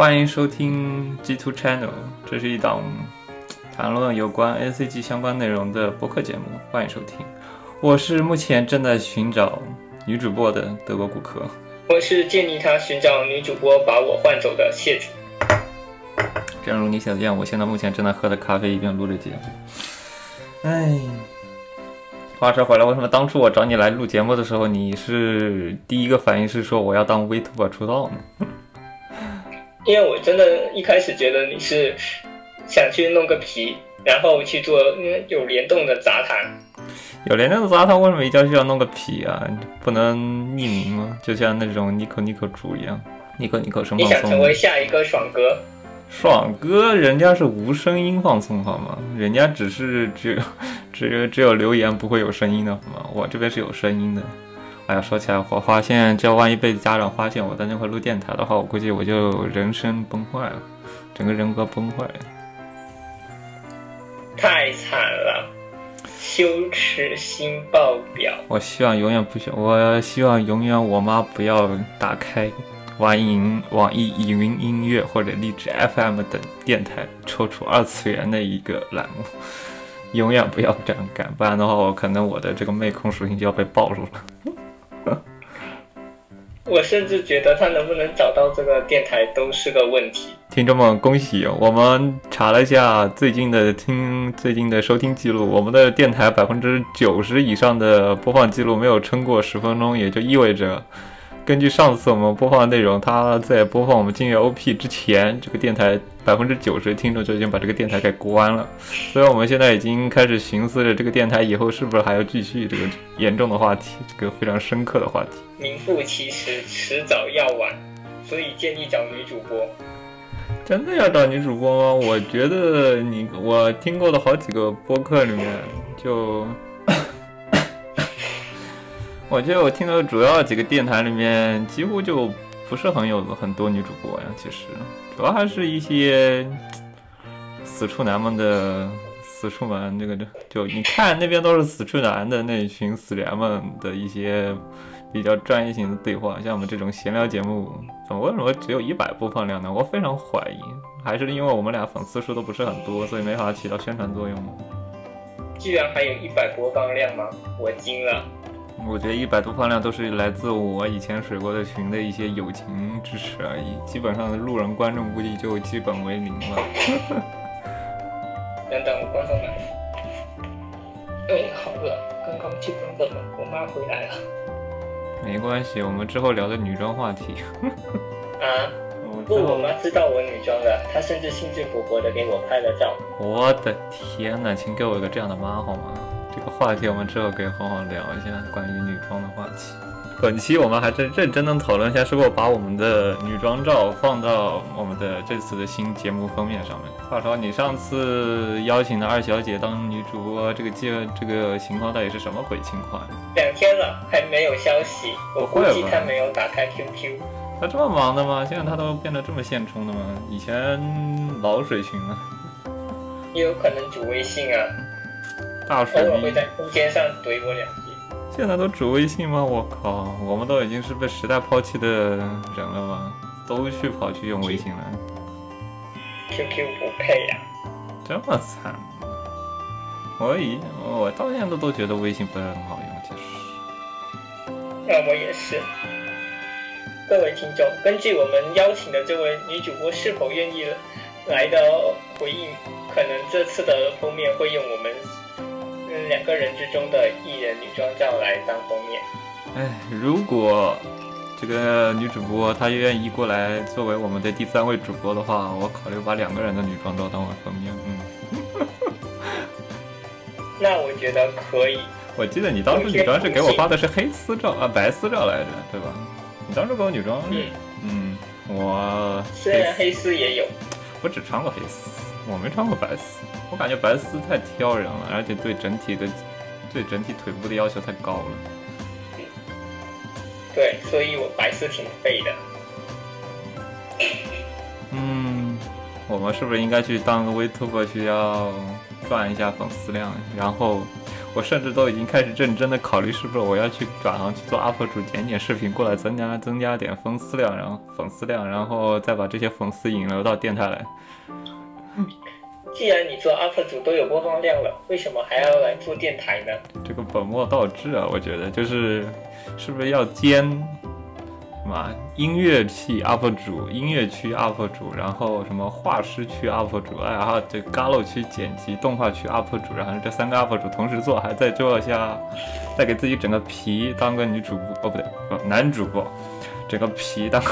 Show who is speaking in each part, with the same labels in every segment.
Speaker 1: 欢迎收听 G Two Channel，这是一档谈论有关 A C G 相关内容的播客节目，欢迎收听。我是目前正在寻找女主播的德国顾客。
Speaker 2: 我是建议他寻找女主播把我换走的谢主。
Speaker 1: 正如你想见，我现在目前正在喝着咖啡，一边录着节目。哎，话说回来，为什么当初我找你来录节目的时候，你是第一个反应是说我要当 Vtuber 出道呢？
Speaker 2: 因为我真的一开始觉得你是想去弄个皮，然后去做有联动的杂谈。
Speaker 1: 有联动的杂谈为什么一定要需要弄个皮啊？不能匿名吗？就像那种 Nico Nico 猪一样，Nico Nico 生放松。
Speaker 2: 你想成为下一个爽哥？
Speaker 1: 爽哥，人家是无声音放送好吗？人家只是只有只有只有留言不会有声音的好吗？我这边是有声音的。哎呀，说起来，我发现，这万一被家长发现我在那块录电台的话，我估计我就人生崩坏了，整个人格崩坏了，
Speaker 2: 太惨了，羞耻心爆表。
Speaker 1: 我希望永远不需，我希望永远我妈不要打开网易网易云音乐或者荔枝 FM 等电台抽出二次元的一个栏目，永远不要这样干，不然的话，我可能我的这个妹控属性就要被暴露了。
Speaker 2: 我甚至觉得他能不能找到这个电台都是个问题。
Speaker 1: 听众们，恭喜！我们查了一下最近的听最近的收听记录，我们的电台百分之九十以上的播放记录没有撑过十分钟，也就意味着。根据上次我们播放的内容，他在播放我们《金月 OP》之前，这个电台百分之九十听众就已经把这个电台给关了。所以我们现在已经开始寻思着，这个电台以后是不是还要继续这个严重的话题，这个非常深刻的话题。
Speaker 2: 名副其实，迟早要晚，所以建议找女主播。
Speaker 1: 真的要找女主播吗？我觉得你，我听过的好几个播客里面就。我觉得我听的主要几个电台里面，几乎就不是很有很多女主播呀。其实，主要还是一些死处男们的死处们，那个就就你看那边都是死处男的那群死宅们的一些比较专业性的对话。像我们这种闲聊节目，怎么为什么只有一百播放量呢？我非常怀疑，还是因为我们俩粉丝数都不是很多，所以没法起到宣传作用。
Speaker 2: 居然还有一百播放量吗？我惊了。
Speaker 1: 我觉得一百多放量都是来自我以前水过的群的一些友情支持而已，基本上的路人观众估计就基本为零了。
Speaker 2: 等等，我关上门。哎，好饿，刚刚去关的门，我妈回来了。
Speaker 1: 没关系，我们之后聊的女装话题。
Speaker 2: 啊？不，我妈知道我女装的，她甚至兴致勃勃的给我拍了照。
Speaker 1: 我的天哪，请给我一个这样的妈好吗？这个话题我们之后可以好好聊一下关于女装的话题。本期我们还是认真的讨论一下，是否把我们的女装照放到我们的这次的新节目封面上面。话说，你上次邀请的二小姐当女主播，这个计这个情况到底是什么鬼情况？
Speaker 2: 两天了还没有消息，我估计她没有打开 QQ。
Speaker 1: 她这么忙的吗？现在她都变得这么现充的吗？以前老水群了。
Speaker 2: 也有可能主微信啊。
Speaker 1: 大水
Speaker 2: 逼会在空间上怼我两句。
Speaker 1: 现在都主微信吗？我靠，我们都已经是被时代抛弃的人了吗？都去跑去用微信了。
Speaker 2: QQ 不配呀。
Speaker 1: 这么惨？我以我到现在都觉得微信不是很好用，其实。
Speaker 2: 那我也是。各位听众，根据我们邀请的这位女主播是否愿意来的回应，可能这次的封面会用我们。两个人之中的艺人女装照来当封面。
Speaker 1: 哎，如果这个女主播她愿意过来作为我们的第三位主播的话，我考虑把两个人的女装照当为封面。
Speaker 2: 嗯，那我觉得可以。
Speaker 1: 我记得你当时女装是给我发的是黑丝照啊，白丝照来着，对吧？你当时给我女装，嗯嗯，我
Speaker 2: 虽然黑丝也有，
Speaker 1: 我只穿过黑丝，我没穿过白丝。我感觉白丝太挑人了，而且对整体的、对整体腿部的要求太高了。
Speaker 2: 对，所以我白丝挺废的。
Speaker 1: 嗯，我们是不是应该去当个 Vtuber，需要赚一下粉丝量？然后我甚至都已经开始认真的考虑，是不是我要去转行去做 UP 主，剪剪视频过来，增加增加点粉丝量，然后粉丝量，然后再把这些粉丝引流到电台来。
Speaker 2: 既然你做 UP 主都有播放量了，为什么还要来做电台呢？
Speaker 1: 这个本末倒置啊！我觉得就是，是不是要兼什么音乐区 UP 主、音乐区 UP 主，然后什么画师区 UP 主，然后这 Galo 区剪辑、动画区 UP 主，然后这三个 UP 主同时做，还在做一下，再给自己整个皮当个女主播哦，不对，男主播，整个皮当。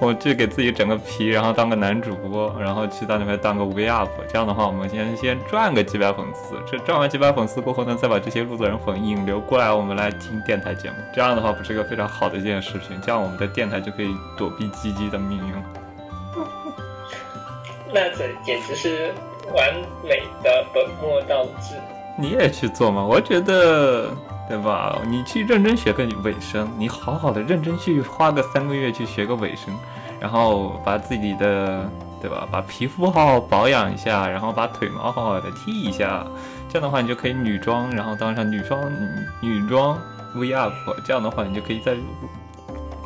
Speaker 1: 我去给自己整个皮，然后当个男主播，然后去到那边当个 V UP，这样的话，我们先先赚个几百粉丝。这赚完几百粉丝过后呢，再把这些路子人粉引流过来，我们来听电台节目。这样的话，不是一个非常好的一件事情？这样我们的电台就可以躲避鸡鸡的命运了。
Speaker 2: 那这简直是完美的本末倒置。
Speaker 1: 你也去做吗？我觉得。对吧？你去认真学个尾声，你好好的认真去花个三个月去学个尾声，然后把自己的，对吧？把皮肤好好保养一下，然后把腿毛好好的剃一下，这样的话你就可以女装，然后当上女装女装 V up，这样的话你就可以在。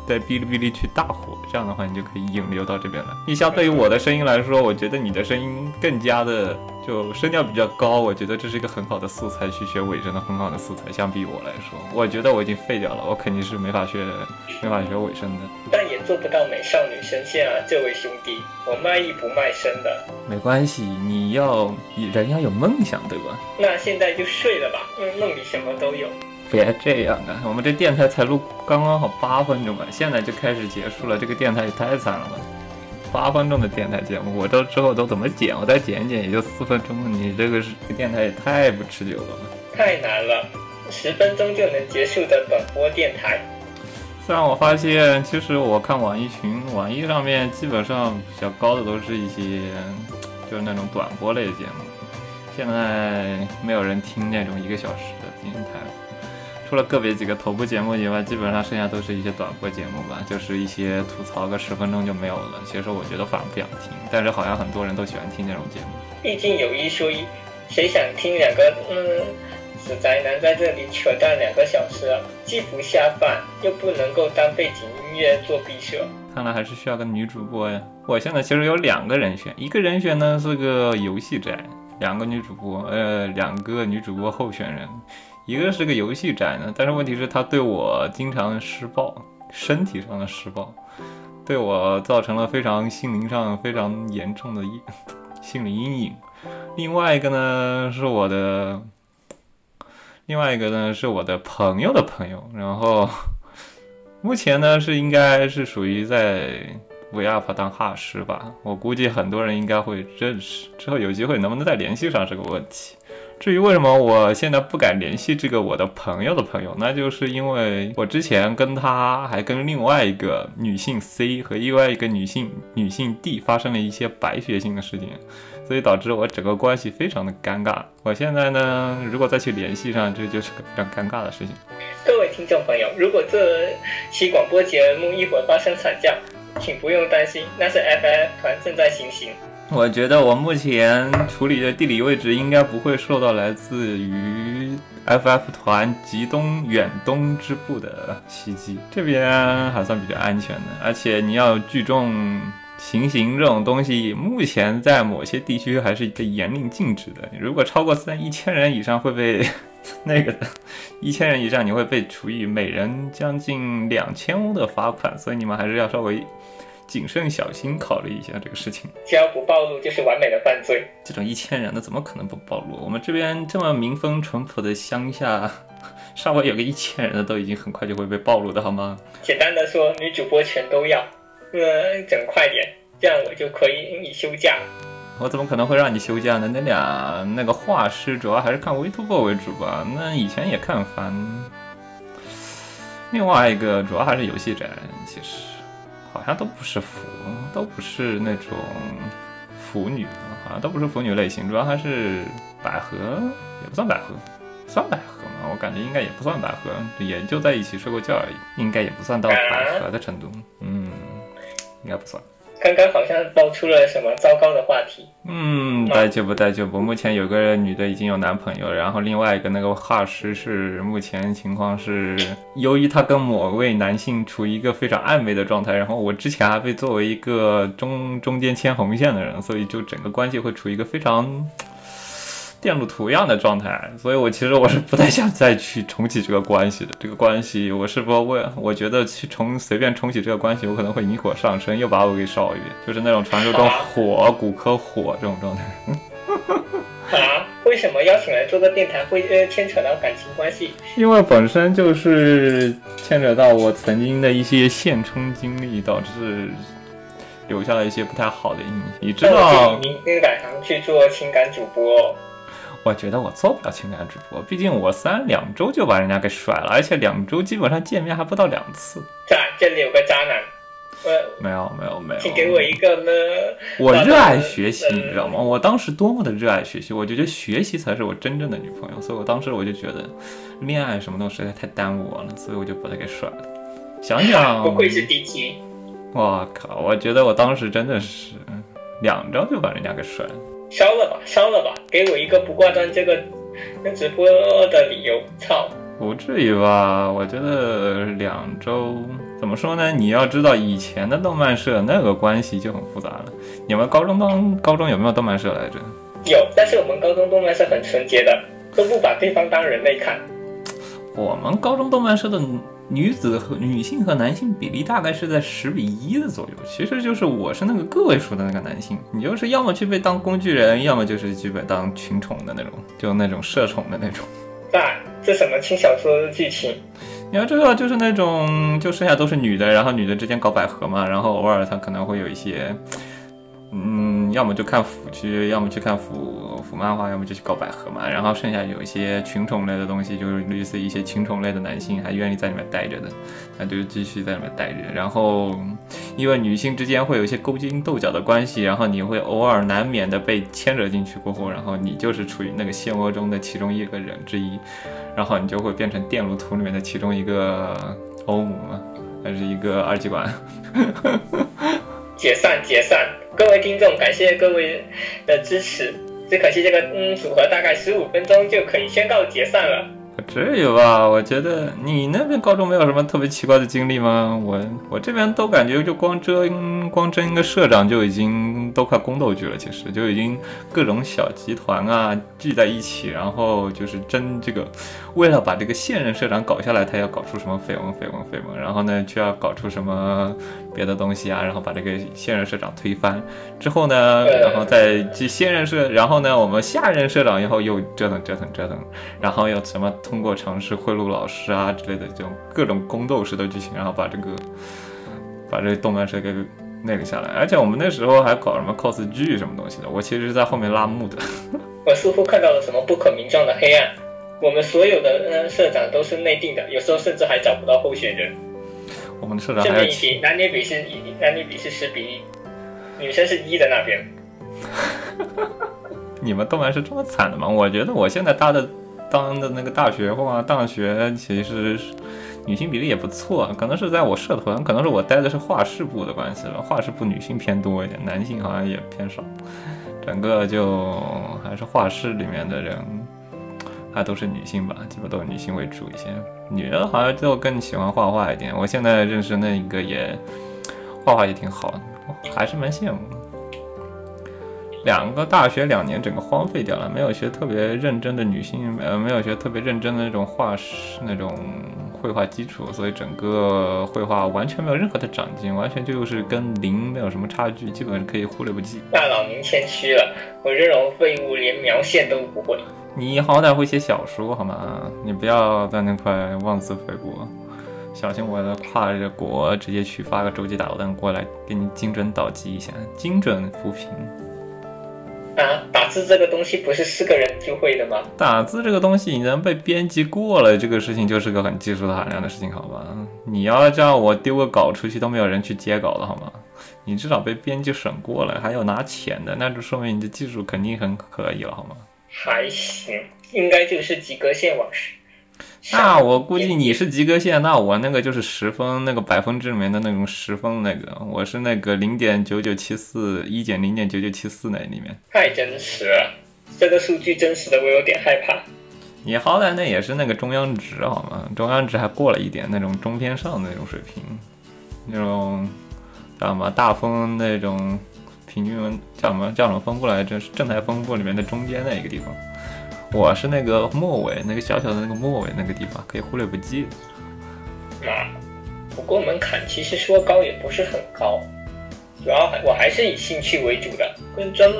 Speaker 1: 在哔哩哔哩去大火，这样的话你就可以引流到这边来。你相对于我的声音来说，我觉得你的声音更加的就声调比较高，我觉得这是一个很好的素材去学尾声的很好的素材。相比我来说，我觉得我已经废掉了，我肯定是没法学没法学尾声的。
Speaker 2: 但也做不到美少女声线啊，这位兄弟，我卖艺不卖身的。
Speaker 1: 没关系，你要人要有梦想，对吧？
Speaker 2: 那现在就睡了吧，因为梦里什么都有。
Speaker 1: 别这样啊！我们这电台才录刚刚好八分钟吧，现在就开始结束了，这个电台也太惨了吧！八分钟的电台节目，我这之后都怎么剪？我再剪一剪也就四分钟，你这个是电台也太不持久了吧？
Speaker 2: 太难了，十分钟就能结束的短播电台。
Speaker 1: 虽然我发现，其实我看网易群，网易上面基本上比较高的都是一些就是那种短播类节目，现在没有人听那种一个小时的电台。除了个别几个头部节目以外，基本上剩下都是一些短播节目吧，就是一些吐槽个十分钟就没有了。其实我觉得反而不想听，但是好像很多人都喜欢听这种节目。
Speaker 2: 毕竟有一说一，谁想听两个嗯死宅男在这里扯淡两个小时啊？既不下饭，又不能够当背景音乐做毕设。
Speaker 1: 看来还是需要个女主播呀。我现在其实有两个人选，一个人选呢是个游戏宅，两个女主播，呃，两个女主播候选人。一个是个游戏宅呢，但是问题是，他对我经常施暴，身体上的施暴，对我造成了非常心灵上非常严重的阴心理阴影。另外一个呢，是我的，另外一个呢是我的朋友的朋友，然后目前呢是应该是属于在 V up 当哈师吧，我估计很多人应该会认识，之后有机会能不能再联系上是个问题。至于为什么我现在不敢联系这个我的朋友的朋友，那就是因为我之前跟他还跟另外一个女性 C 和另外一个女性女性 D 发生了一些白血性的事情，所以导致我整个关系非常的尴尬。我现在呢，如果再去联系上，这就是个非常尴尬的事情。
Speaker 2: 各位听众朋友，如果这期广播节目一会儿发生惨叫，请不用担心，那是 FF 团正在行刑。
Speaker 1: 我觉得我目前处理的地理位置应该不会受到来自于 FF 团极东远东支部的袭击，这边还算比较安全的。而且你要聚众行刑这种东西，目前在某些地区还是被严令禁止的。如果超过三一千人以上会被那个一千人以上你会被处以每人将近两千欧的罚款，所以你们还是要稍微。谨慎小心考虑一下这个事情，
Speaker 2: 只要不暴露就是完美的犯罪。
Speaker 1: 这种一千人的怎么可能不暴露？我们这边这么民风淳朴的乡下，稍微有个一千人的都已经很快就会被暴露的好吗？
Speaker 2: 简单的说，女主播全都要，呃，整快点，这样我就可以你休假。
Speaker 1: 我怎么可能会让你休假呢？那俩那个画师主要还是看 Vtuber 为主吧，那以前也看番。另外一个主要还是游戏宅，其实。好像都不是腐，都不是那种腐女，好像都不是腐女类型，主要还是百合，也不算百合，算百合嘛？我感觉应该也不算百合，也就在一起睡过觉而已，应该也不算到百合的程度，嗯，应该不算。
Speaker 2: 刚刚好像爆出了什么糟糕的话题。
Speaker 1: 嗯，待就不待就不。目前有个女的已经有男朋友，然后另外一个那个画师是目前情况是，由于他跟某位男性处于一个非常暧昧的状态，然后我之前还被作为一个中中间牵红线的人，所以就整个关系会处于一个非常。电路图一样的状态，所以我其实我是不太想再去重启这个关系的。这个关系，我是不为，我觉得去重随便重启这个关系，我可能会引火上身，又把我给烧一遍，就是那种传说中火骨科火这种状态。
Speaker 2: 啊？为什么邀请来做个电台会呃牵扯到感情关系？
Speaker 1: 因为本身就是牵扯到我曾经的一些现充经历，导致留下了一些不太好的印象。你知道？
Speaker 2: 你应该改行去做情感主播。
Speaker 1: 我觉得我做不了情感主播，毕竟我三两周就把人家给甩了，而且两周基本上见面还不到两次。
Speaker 2: 在这里有个渣男，
Speaker 1: 没有没有没有，
Speaker 2: 请给我一个呢。
Speaker 1: 我热爱学习，你知道吗？我当时多么的热爱学习，我就觉得学习才是我真正的女朋友，所以我当时我就觉得恋爱什么东西实在太耽误我了，所以我就把她给甩了。想想，
Speaker 2: 不愧是低级。
Speaker 1: 我靠，我觉得我当时真的是两周就把人家给甩了。
Speaker 2: 烧了吧，烧了吧，给我一个不挂断这个直播的理由。操，
Speaker 1: 不至于吧？我觉得两周怎么说呢？你要知道以前的动漫社那个关系就很复杂了。你们高中当高中有没有动漫社来着？
Speaker 2: 有，但是我们高中动漫社很纯洁的，都不把对方当人类看。
Speaker 1: 我们高中动漫社的。女子和女性和男性比例大概是在十比一的左右，其实就是我是那个个位数的那个男性，你就是要么去被当工具人，要么就是去被当群宠的那种，就那种社宠的那种。
Speaker 2: 爸，这什么轻小说的剧情？
Speaker 1: 你要知道，就是那种就剩下都是女的，然后女的之间搞百合嘛，然后偶尔她可能会有一些。要么就看腐剧，要么去看腐腐漫画，要么就去搞百合嘛。然后剩下有一些群宠类的东西，就是类似一些群宠类的男性还愿意在里面待着的，那就继续在里面待着。然后，因为女性之间会有一些勾心斗角的关系，然后你会偶尔难免的被牵扯进去过后，然后你就是处于那个漩涡中的其中一个人之一，然后你就会变成电路图里面的其中一个欧姆嘛，还是一个二极管。
Speaker 2: 解散，解散。各位听众，感谢各位的支持。只可惜这个嗯组合大概十五分钟就可以宣告解散了。
Speaker 1: 至于吧？我觉得你那边高中没有什么特别奇怪的经历吗？我我这边都感觉就光争光争一个社长就已经都快宫斗剧了，其实就已经各种小集团啊聚在一起，然后就是争这个，为了把这个现任社长搞下来，他要搞出什么绯闻绯闻绯闻，然后呢就要搞出什么别的东西啊，然后把这个现任社长推翻之后呢，然后再继现任社，然后呢我们下任社长以后又折腾折腾折腾，然后又什么。通过尝试贿赂老师啊之类的这种各种宫斗式的剧情，然后把这个把这个动漫社给那个下来。而且我们那时候还搞什么 cos 剧什么东西的，我其实是在后面拉幕的。
Speaker 2: 我似乎看到了什么不可名状的黑暗。我们所有的嗯社长都是内定的，有时候甚至还找不到候选人。
Speaker 1: 我们的社长
Speaker 2: 还一男女比是男女比是十比一，女生是一的那边。
Speaker 1: 你们动漫是这么惨的吗？我觉得我现在搭的。当的那个大学或大学，其实女性比例也不错，可能是在我社团，可能是我待的是画室部的关系吧。画室部女性偏多一点，男性好像也偏少，整个就还是画室里面的人，还都是女性吧，基本都是女性为主一些，女的好像就更喜欢画画一点。我现在认识那一个也画画也挺好的，还是蛮羡慕。两个大学两年整个荒废掉了，没有学特别认真的女性，呃，没有学特别认真的那种画师那种绘画基础，所以整个绘画完全没有任何的长进，完全就是跟零没有什么差距，基本上可以忽略不计。
Speaker 2: 大佬您谦虚了，我这种废物连描线都不会。
Speaker 1: 你好歹会写小说好吗？你不要在那块妄自菲薄，小心我的跨着国直接去发个洲际导弹过来给你精准导击一下，精准扶贫。
Speaker 2: 啊，打字这个东西不是四个人就会的吗？
Speaker 1: 打字这个东西，你能被编辑过了，这个事情就是个很技术含量的事情，好吧？你要叫我丢个稿出去都没有人去接稿的好吗？你至少被编辑审过了，还有拿钱的，那就说明你的技术肯定很可以了，好吗？
Speaker 2: 还行，应该就是及格线往
Speaker 1: 那我估计你是及格线，那我那个就是十分，那个百分之里面的那种十分那个，我是那个零点九九七四，一减零点九九七四那里面。
Speaker 2: 太真实了，这个数据真实的我有点害怕。
Speaker 1: 你好歹那也是那个中央值好吗？中央值还过了一点，那种中偏上的那种水平，那种知道吗大风那种平均叫什么叫什么分布来着？是正态分布里面的中间那一个地方。我是那个末尾，那个小小的那个末尾那个地方，可以忽略不计。
Speaker 2: 啊，不过门槛其实说高也不是很高，主要我还是以兴趣为主的，跟专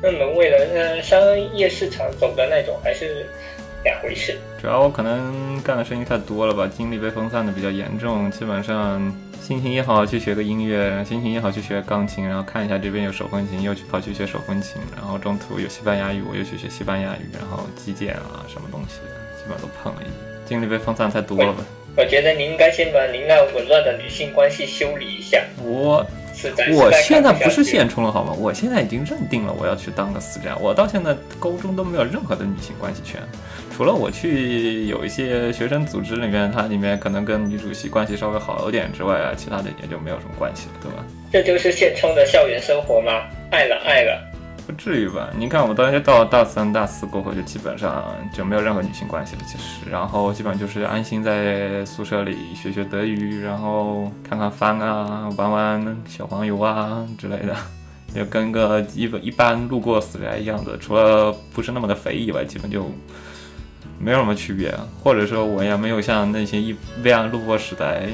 Speaker 2: 门为了呃商业市场走的那种还是两回事。
Speaker 1: 主要我可能干的事情太多了吧，精力被分散的比较严重，基本上。心情一好去学个音乐，心情一好去学钢琴，然后看一下这边有手风琴，又去跑去学手风琴，然后中途有西班牙语，我又去学西班牙语，然后击剑啊什么东西的，基本上都碰了一点，精力被分散太多了吧？
Speaker 2: 我觉得你应该先把您那紊乱的女性关系修理一下。
Speaker 1: 我。我现在不是现充了好吗？我现在已经认定了我要去当个死战。我到现在高中都没有任何的女性关系圈，除了我去有一些学生组织里面，它里面可能跟女主席关系稍微好一点之外啊，其他的也就没有什么关系了，对吧？
Speaker 2: 这就是现充的校园生活吗？爱了爱了。
Speaker 1: 不至于吧？你看，我当时到大三、大四过后，就基本上就没有任何女性关系了。其实，然后基本上就是安心在宿舍里学学德语，然后看看番啊，玩玩小黄油啊之类的，就跟个一一般路过死宅一样的，除了不是那么的肥以外，基本就没有什么区别。或者说，我也没有像那些一般路过死宅，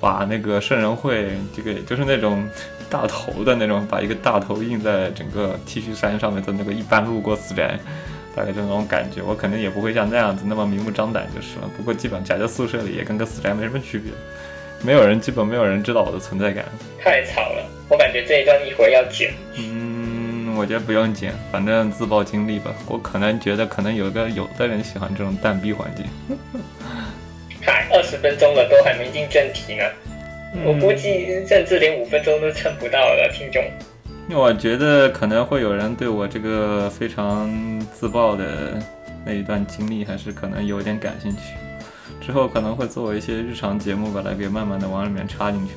Speaker 1: 把那个圣人会这个就是那种。大头的那种，把一个大头印在整个 T 恤衫上面的那个一般路过死宅，大概就那种感觉。我肯定也不会像那样子那么明目张胆就是了。不过基本宅在宿舍里也跟个死宅没什么区别，没有人，基本没有人知道我的存在感。
Speaker 2: 太吵了，我感觉这一段一会儿要剪。
Speaker 1: 嗯，我觉得不用剪，反正自曝经历吧。我可能觉得可能有个有的人喜欢这种蛋逼环境。
Speaker 2: 嗨，二十分钟了，都还没进正题呢。我估计甚至连五分钟都撑不到了，听众。
Speaker 1: 我觉得可能会有人对我这个非常自爆的那一段经历，还是可能有点感兴趣。之后可能会作为一些日常节目，把它给慢慢的往里面插进去。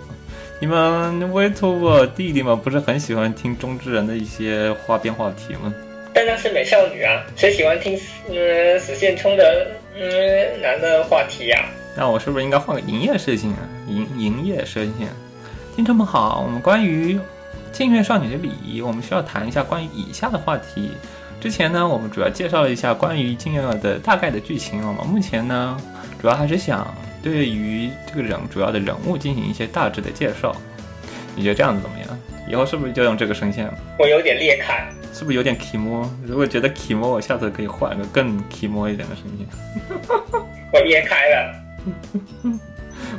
Speaker 1: 你们 u b e 弟弟们不是很喜欢听中之人的一些花边话题吗？
Speaker 2: 但那是美少女啊，谁喜欢听嗯死线冲的嗯男的话题呀？
Speaker 1: 那我是不是应该换个营业设性啊？营营业设性，听众们好，我们关于静月少女的礼仪，我们需要谈一下关于以下的话题。之前呢，我们主要介绍了一下关于静月的大概的剧情。我们目前呢，主要还是想对于这个人主要的人物进行一些大致的介绍。你觉得这样子怎么样？以后是不是就用这个声线？
Speaker 2: 我有点裂开，
Speaker 1: 是不是有点 kimo？如果觉得 kimo，我下次可以换个更 kimo 一点的声音。
Speaker 2: 我裂开了。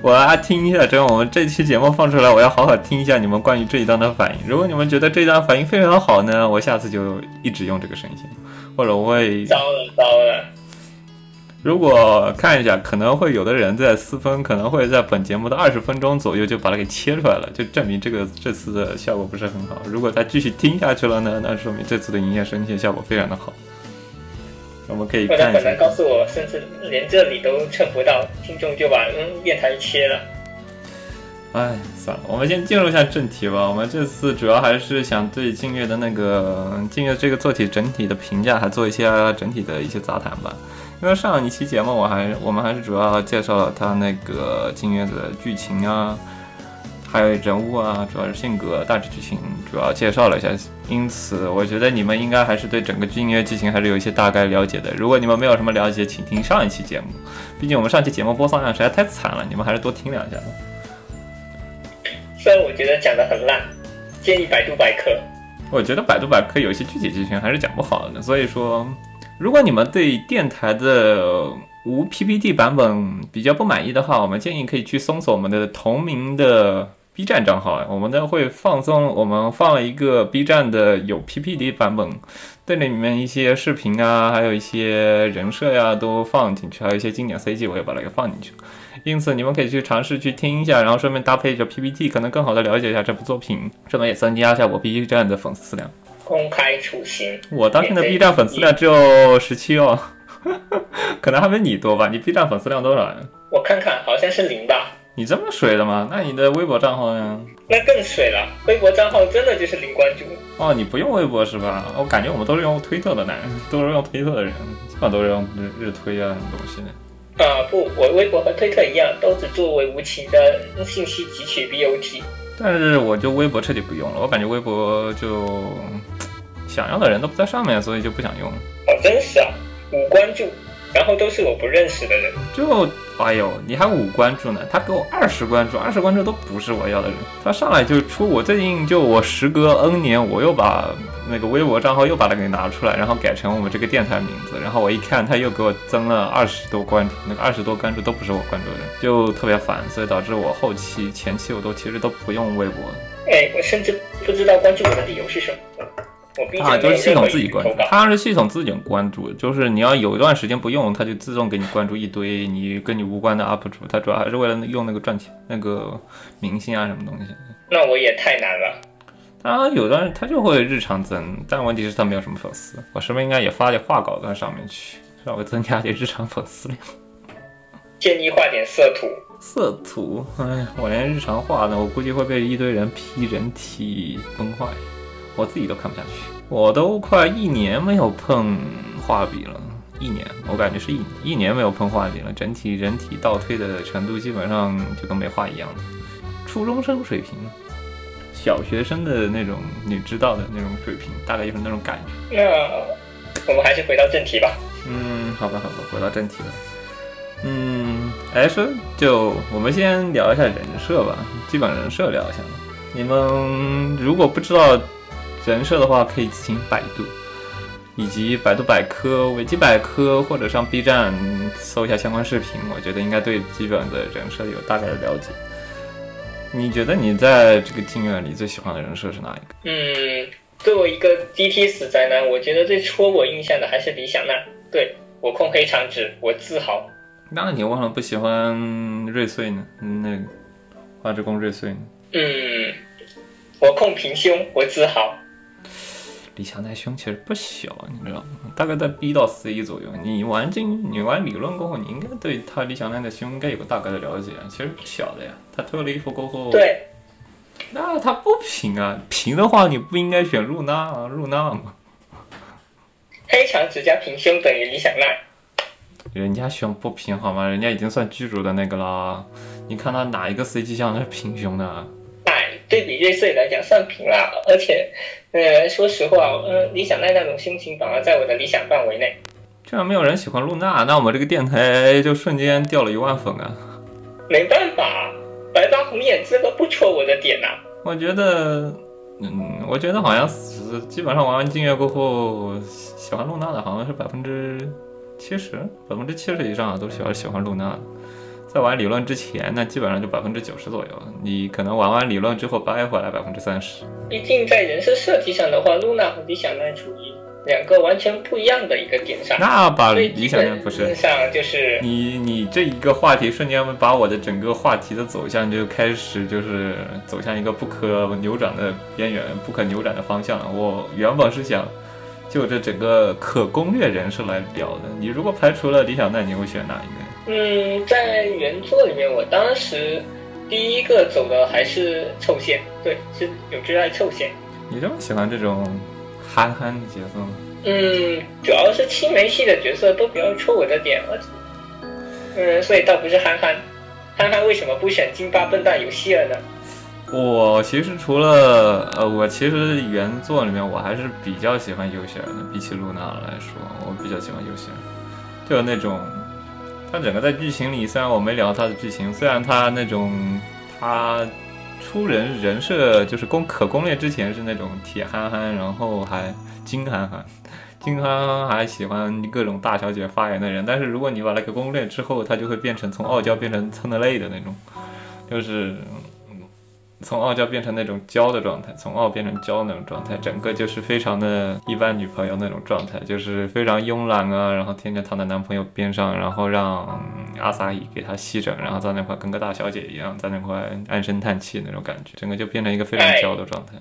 Speaker 1: 我要听一下，这样我们这期节目放出来，我要好好听一下你们关于这一段的反应。如果你们觉得这一段反应非常好呢，我下次就一直用这个声音，或者我会
Speaker 2: 糟了糟了。
Speaker 1: 如果看一下，可能会有的人在私分，可能会在本节目的二十分钟左右就把它给切出来了，就证明这个这次的效果不是很好。如果他继续听下去了呢，那说明这次的营业声线效果非常的好。我们可以看一下。
Speaker 2: 本来告诉我，甚至连这里都蹭不到，听众就把嗯电台切了。
Speaker 1: 哎，算了，我们先进入一下正题吧。我们这次主要还是想对静月的那个静月这个作体整体的评价，还做一些整体的一些杂谈吧。因为上一期节目，我还我们还是主要介绍了他那个金月的剧情啊。还有人物啊，主要是性格，大致剧情主要介绍了一下，因此我觉得你们应该还是对整个金月剧情还是有一些大概了解的。如果你们没有什么了解，请听上一期节目，毕竟我们上期节目播放量实在太惨了，你们还是多听两下吧。
Speaker 2: 虽然我觉得讲的很烂，建议百度百科。
Speaker 1: 我觉得百度百科有些具体剧情还是讲不好的，所以说，如果你们对电台的无 PPT 版本比较不满意的话，我们建议可以去搜索我们的同名的。B 站账号，我们呢会放松，我们放了一个 B 站的有 PPT 版本，对里面一些视频啊，还有一些人设呀都放进去，还有一些经典 CG 我也把它给放进去因此你们可以去尝试去听一下，然后顺便搭配一下 PPT，可能更好的了解一下这部作品，顺便也增加一下我 B 站的粉丝量。
Speaker 2: 公开处刑，
Speaker 1: 我当前的 B 站粉丝量只有十七哦。可能还没你多吧？你 B 站粉丝量多少呀？
Speaker 2: 我看看，好像是零吧。
Speaker 1: 你这么水的吗？那你的微博账号呢？
Speaker 2: 那更水了，微博账号真的就是零关注。
Speaker 1: 哦，你不用微博是吧？我感觉我们都是用推特的呢，都是用推特的人，基本上都是用日日推啊什么东西的。
Speaker 2: 啊不，我微博和推特一样，都只作为无情的信息汲取 BOT。
Speaker 1: 但是我就微博彻底不用了，我感觉微博就想要的人都不在上面，所以就不想用。
Speaker 2: 哦，真是啊，五关注。然后都是我不认识的人，
Speaker 1: 就哎呦，你还五关注呢？他给我二十关注，二十关注都不是我要的人。他上来就出，我最近就我时隔 N 年，我又把那个微博账号又把它给拿出来，然后改成我们这个电台名字。然后我一看，他又给我增了二十多关注，那个二十多关注都不是我关注的，就特别烦，所以导致我后期前期我都其实都不用微博。
Speaker 2: 哎，我甚至不知道关注我的理由是什么。
Speaker 1: 啊，就是系统自己关注，它是系统自己关注，就是你要有一段时间不用，它就自动给你关注一堆你跟你无关的 UP 主，它主要还是为了用那个赚钱，那个明星啊什么东西。
Speaker 2: 那我也太难了。
Speaker 1: 它有的他就会日常增，但问题是他没有什么粉丝。我是不是应该也发点画稿在上面去，稍微增加点日常粉丝量？
Speaker 2: 建议画点色图。
Speaker 1: 色图，哎，我连日常画呢，我估计会被一堆人批人体崩坏。我自己都看不下去，我都快一年没有碰画笔了，一年，我感觉是一一年没有碰画笔了，整体人体倒退的程度基本上就跟没画一样的，初中生水平，小学生的那种你知道的那种水平，大概就是那种感
Speaker 2: 觉。那我们还是回到正题吧。
Speaker 1: 嗯，好吧，好吧，回到正题了。嗯，哎，说就我们先聊一下人设吧，基本人设聊一下。你们如果不知道。人设的话，可以自行百度，以及百度百科、维基百科，或者上 B 站搜一下相关视频。我觉得应该对基本的人设有大概的了解。你觉得你在这个镜院里最喜欢的人设是哪一个？
Speaker 2: 嗯，作为一个 DT 死宅男，我觉得最戳我印象的还是李想娜。对我控黑长直，我自豪。
Speaker 1: 那你为什么不喜欢瑞穗呢？那个花之宫瑞穗呢？
Speaker 2: 嗯，我控平胸，我自豪。
Speaker 1: 李强那胸其实不小，你知道吗？大概在 B 到 C 左右。你玩进，你玩理论过后，你应该对他李强那的胸应该有个大概的了解。其实不小的呀。他脱了衣服过后，
Speaker 2: 对，
Speaker 1: 那他不平啊？平的话，你不应该选露娜啊？露娜吗？
Speaker 2: 黑长直加平胸等于李想娜。
Speaker 1: 人家胸不平好吗？人家已经算剧组的那个啦。你看他哪一个 CG 像是平胸的？
Speaker 2: 哎对比瑞穗来讲算平了，而且，呃，说实话，呃，理想奈那种心情反而在我的理想范围内。
Speaker 1: 居然没有人喜欢露娜，那我们这个电台就瞬间掉了一万粉啊！
Speaker 2: 没办法，白发红眼这个不戳我的点呐。
Speaker 1: 我觉得，嗯，我觉得好像是基本上玩完镜月过后，喜欢露娜的好像是百分之七十，百分之七十以上啊都喜欢喜欢露娜的。在玩理论之前，那基本上就百分之九十左右。你可能玩完理论之后掰回来百分之三十。
Speaker 2: 毕竟在人设设计上的话，露娜和理想奈处于两个完全不一样的一个点上。
Speaker 1: 那把理想奈不是
Speaker 2: 上就是
Speaker 1: 你你这一个话题瞬间把我的整个话题的走向就开始就是走向一个不可扭转的边缘，不可扭转的方向了。我原本是想就这整个可攻略人设来聊的。你如果排除了理想奈，你会选哪一个？
Speaker 2: 嗯，在原作里面，我当时第一个走的还是臭线，对，是有挚爱臭线。
Speaker 1: 你这么喜欢这种憨憨的角色吗？
Speaker 2: 嗯，主要是青梅系的角色都比较戳我的点，我，嗯，所以倒不是憨憨。憨憨为什么不选金发笨蛋游戏了呢？
Speaker 1: 我其实除了呃，我其实原作里面我还是比较喜欢尤希尔的，比起露娜来说，我比较喜欢尤希尔，就是那种。他整个在剧情里，虽然我没聊他的剧情，虽然他那种他出人人设就是攻可攻略之前是那种铁憨憨，然后还金憨憨，金憨憨还喜欢各种大小姐发言的人，但是如果你把那个攻略之后，他就会变成从傲娇变成蹭的累的那种，就是。从傲娇变成那种娇的状态，从傲变成娇那种状态，整个就是非常的一般女朋友那种状态，就是非常慵懒啊，然后天天躺在男朋友边上，然后让阿萨伊给她吸枕，然后在那块跟个大小姐一样，在那块唉声叹气那种感觉，整个就变成一个非常娇的状态。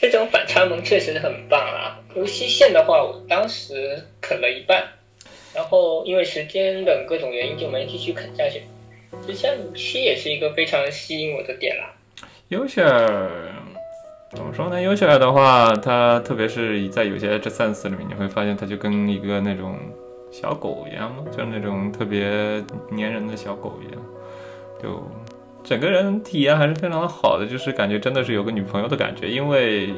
Speaker 2: 这种反差萌确实很棒啊！无锡线的话，我当时啃了一半，然后因为时间等各种原因就没继续啃下去。其实像七也是一个非常吸引我的点啦。
Speaker 1: 其尔怎么说呢？尤其尔的话，它特别是在有些这三四里面，你会发现它就跟一个那种小狗一样嘛，就是那种特别粘人的小狗一样，就整个人体验还是非常的好的，就是感觉真的是有个女朋友的感觉，因为。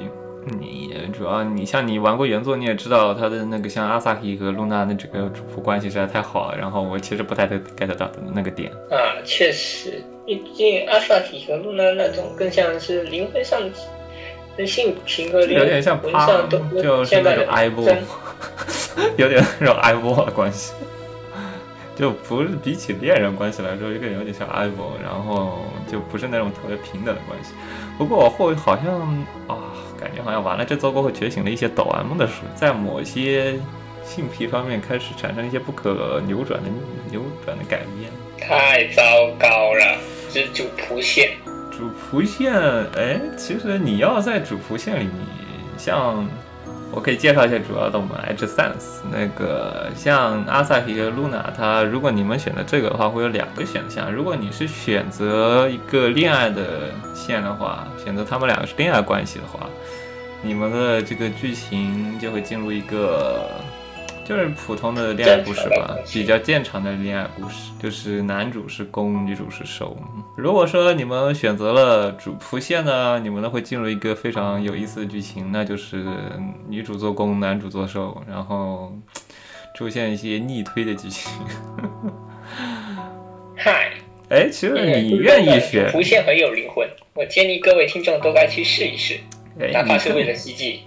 Speaker 1: 你主要你像你玩过原作，你也知道他的那个像阿萨希和露娜的这个主仆关系实在太好了。然后我其实不太 get 到那个点
Speaker 2: 啊，确实，毕竟阿萨提和露娜那种更像是灵魂上的性情和灵
Speaker 1: 魂
Speaker 2: 上
Speaker 1: 都就是那种哀波，有点那种哀波的关系，就不是比起恋人关系来说，一个有点像哀波，然后就不是那种特别平等的关系。不过我后好像啊。感觉好像完了这周过后觉醒了一些抖 M 的属，在某些性癖方面开始产生一些不可扭转的扭转的改变，
Speaker 2: 太糟糕了！是主仆线，
Speaker 1: 主仆线，哎，其实你要在主仆线里，像。我可以介绍一下主要的我们 H Sense 那个像阿萨提和露娜，它如果你们选择这个的话，会有两个选项。如果你是选择一个恋爱的线的话，选择他们两个是恋爱关系的话，你们的这个剧情就会进入一个。就是普通的恋爱故事吧，比较正常的恋爱故事，就是男主是攻，女主是受。如果说你们选择了主仆线呢，你们呢会进入一个非常有意思的剧情，那就是女主做攻，男主做受，然后出现一些逆推的剧情。
Speaker 2: 嗨，
Speaker 1: 哎，其实你愿意选
Speaker 2: 主仆线很有灵魂，我建议各位听众都该去试一试，哪怕是为了袭击。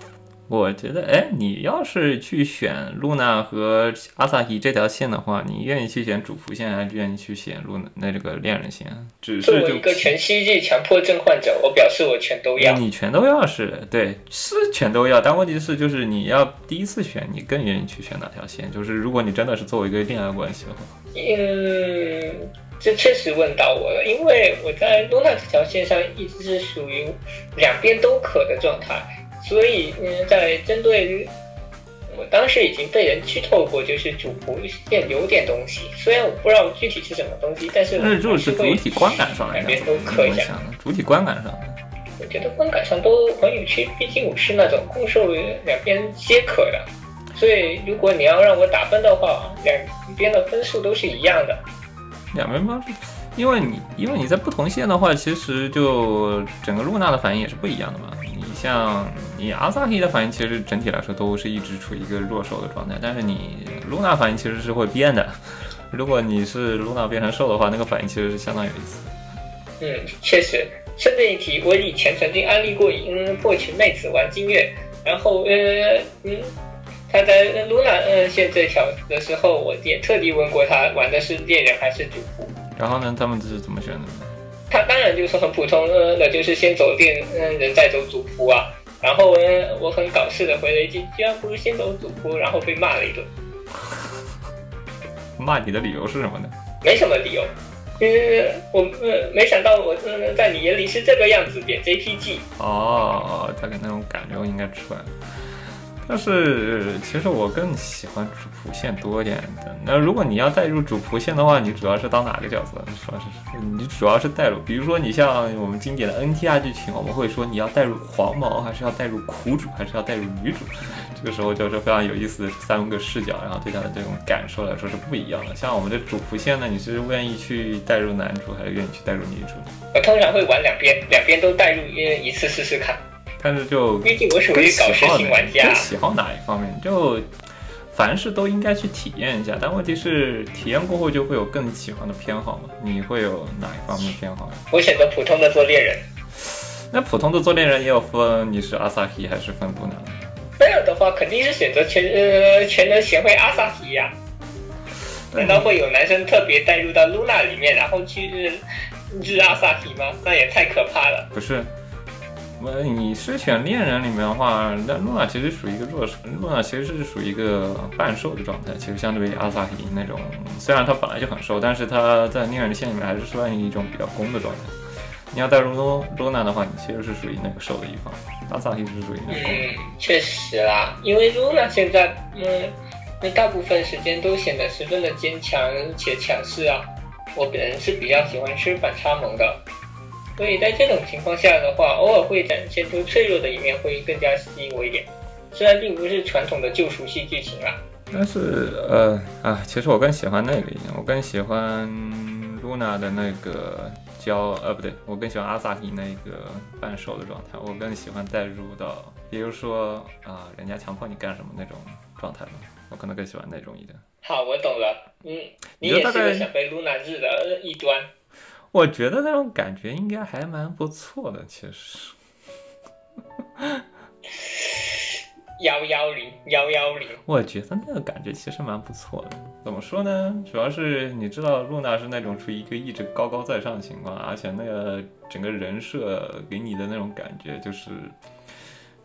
Speaker 1: 我觉得，哎，你要是去选露娜和阿萨希这条线的话，你愿意去选主仆线，还是愿意去选露娜那这个恋人线？只是
Speaker 2: 作为一个全 CG 强迫症患者，我表示我全都要。
Speaker 1: 你全都要是对，是全都要。但问题是，就是你要第一次选，你更愿意去选哪条线？就是如果你真的是作为一个恋爱关系的话，
Speaker 2: 嗯，这确实问到我了，因为我在露娜这条线上一直是属于两边都可的状态。所以，嗯，在针对于我当时已经被人剧透过，就是主仆线有点东西，虽然我不知道具体是什么东西，但是
Speaker 1: 那就是主体观感上
Speaker 2: 两边都刻一下。
Speaker 1: 主体观感上，
Speaker 2: 我觉得观感上都很有趣，毕竟我是那种共受两边皆可的，所以如果你要让我打分的话，两边的分数都是一样的。
Speaker 1: 两边吗？因为你因为你在不同线的话，其实就整个露娜的反应也是不一样的嘛。像你阿萨希的反应，其实整体来说都是一直处于一个弱手的状态，但是你露娜反应其实是会变的。如果你是露娜变成兽的话，那个反应其实是相当有意思。
Speaker 2: 嗯，确实。顺便一提，我以前曾经安利过一嗯破群妹子玩金月，然后呃嗯，他在露娜嗯线这条的时候，我也特地问过他玩的是猎人还是主仆。
Speaker 1: 然后呢，他们这是怎么选的？
Speaker 2: 他当然就是很普通的，就是先走电嗯人再走主仆啊。然后呢，我很搞事的回了一句：“居然不如先走主仆。”然后被骂了一顿。
Speaker 1: 骂你的理由是什么呢？
Speaker 2: 没什么理由，嗯，我呃没想到我嗯在你眼里是这个样子，点 JPG。
Speaker 1: 哦，大概那种感觉我应该出来了。但是其实我更喜欢主仆线多一点的。那如果你要带入主仆线的话，你主要是当哪个角色？你说是？你主要是带入，比如说你像我们经典的 NTR 剧情，我们会说你要带入黄毛，还是要带入苦主，还是要带入女主？这个时候就是非常有意思的三个视角，然后对他的这种感受来说是不一样的。像我们的主仆线呢，你是愿意去带入男主，还是愿意去带入女主？
Speaker 2: 我通常会玩两边，两边都带入一一次试试看。
Speaker 1: 但是就
Speaker 2: 毕竟我属于搞事型玩家，
Speaker 1: 喜好哪一方面，就凡事都应该去体验一下。但问题是，体验过后就会有更喜欢的偏好嘛？你会有哪一方面偏好？
Speaker 2: 我选择普通的做猎人。
Speaker 1: 那普通的做猎人也有分，你是阿萨提还是分布呢？
Speaker 2: 没有的话，肯定是选择全呃全能协会阿萨提呀。难道会有男生特别带入到露娜里面，然后去日日阿萨提吗？那也太可怕了。
Speaker 1: 不是。你是选恋人里面的话，那露娜其实属于一个弱势，露娜其实是属于一个半瘦的状态。其实相对于阿萨提那种，虽然他本来就很瘦，但是他在恋人线里面还是算一种比较攻的状态。你要带入露露娜的话，你其实是属于那个瘦的一方，阿萨提是属于那个攻。
Speaker 2: 嗯，确实啦，因为露娜现在，嗯，那大部分时间都显得十分的坚强且强势啊。我本人是比较喜欢吃反差萌的，所以在这种情况下的话，偶尔会展现出脆弱的一面，会更加吸引我一点。虽然并不是传统的救赎系剧情啊，
Speaker 1: 但是呃啊，其实我更喜欢那个一点，我更喜欢露娜的那个娇，呃不对，我更喜欢阿萨提那个半兽的状态，我更喜欢带入到，比如说啊，人家强迫你干什么那种状态吧，我可能更喜欢那种一点。
Speaker 2: 好，我懂了。嗯，你也是个想被露娜日的异端。
Speaker 1: 我觉得那种感觉应该还蛮不错的，其实。
Speaker 2: 幺幺零幺幺零，
Speaker 1: 我觉得那个感觉其实蛮不错的。怎么说呢？主要是你知道露娜是那种处于一个一直高高在上的情况，而且那个整个人设给你的那种感觉，就是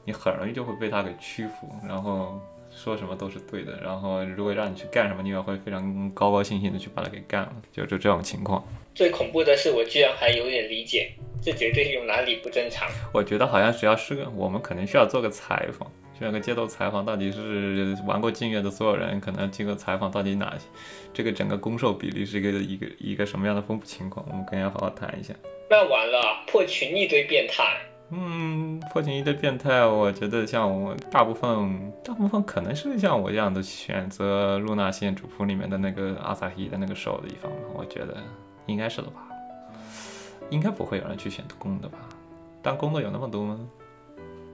Speaker 1: 你很容易就会被他给屈服，然后说什么都是对的。然后如果让你去干什么，你也会非常高高兴兴的去把它给干了，就就这种情况。
Speaker 2: 最恐怖的是，我居然还有点理解，这绝对有哪里不正常。
Speaker 1: 我觉得好像只要是个，我们可能需要做个采访。需要个街头采访，到底是玩过禁月的所有人，可能经过采访，到底哪些这个整个攻受比例是一个一个一个什么样的分布情况？我们可能要好好谈一下。
Speaker 2: 那完了，破群一堆变态。
Speaker 1: 嗯，破群一的变态，我觉得像我大部分大部分可能是像我一样的选择露娜线主仆里面的那个阿萨希的那个受的一方，我觉得应该是的吧。应该不会有人去选攻的吧？当攻的有那么多吗？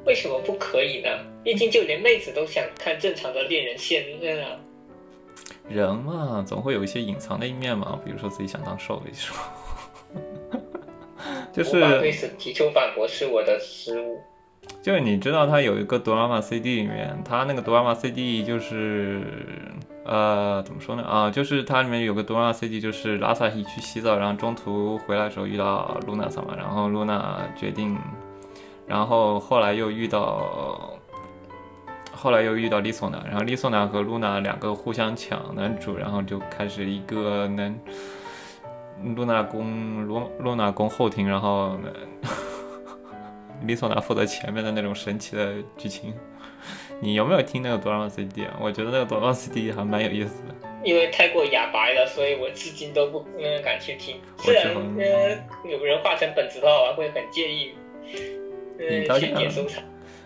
Speaker 2: 为什么不可以呢？毕竟就连妹子都想看正常的恋人线啊。
Speaker 1: 人嘛，总会有一些隐藏的一面嘛，比如说自己想当受的时候。就是
Speaker 2: 对此提出反驳是我的失误。
Speaker 1: 就是你知道他有一个哆啦 A CD 里面，他那个哆啦 A CD 就是呃怎么说呢啊，就是它里面有个哆啦 A CD，就是拉萨希去洗澡，然后中途回来的时候遇到露娜桑嘛，然后露娜决定。然后后来又遇到，后来又遇到丽索娜，然后丽索娜和露娜两个互相抢男主，然后就开始一个男，露娜攻露露娜攻后庭，然后丽索娜负责前面的那种神奇的剧情。你有没有听那个哆啦 A CD 啊？我觉得那个哆啦 A CD 还蛮有意思的。
Speaker 2: 因为太过哑白了，所以我至今都不嗯敢去听。虽然呃有人画成本子的话，我会很介意。
Speaker 1: 你到现在，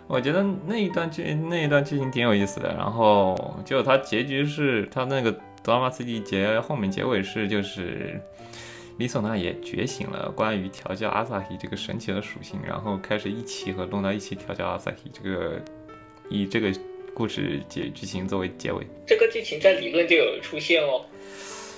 Speaker 1: 我觉得那一段剧那一段剧情挺有意思的。然后就它结局是，它那个德拉玛 CD 结后面结尾是，就是李索娜也觉醒了关于调教阿萨希这个神奇的属性，然后开始一起和露娜一起调教阿萨希，这个以这个故事结剧情作为结尾。
Speaker 2: 这个剧情在理论就有出现哦。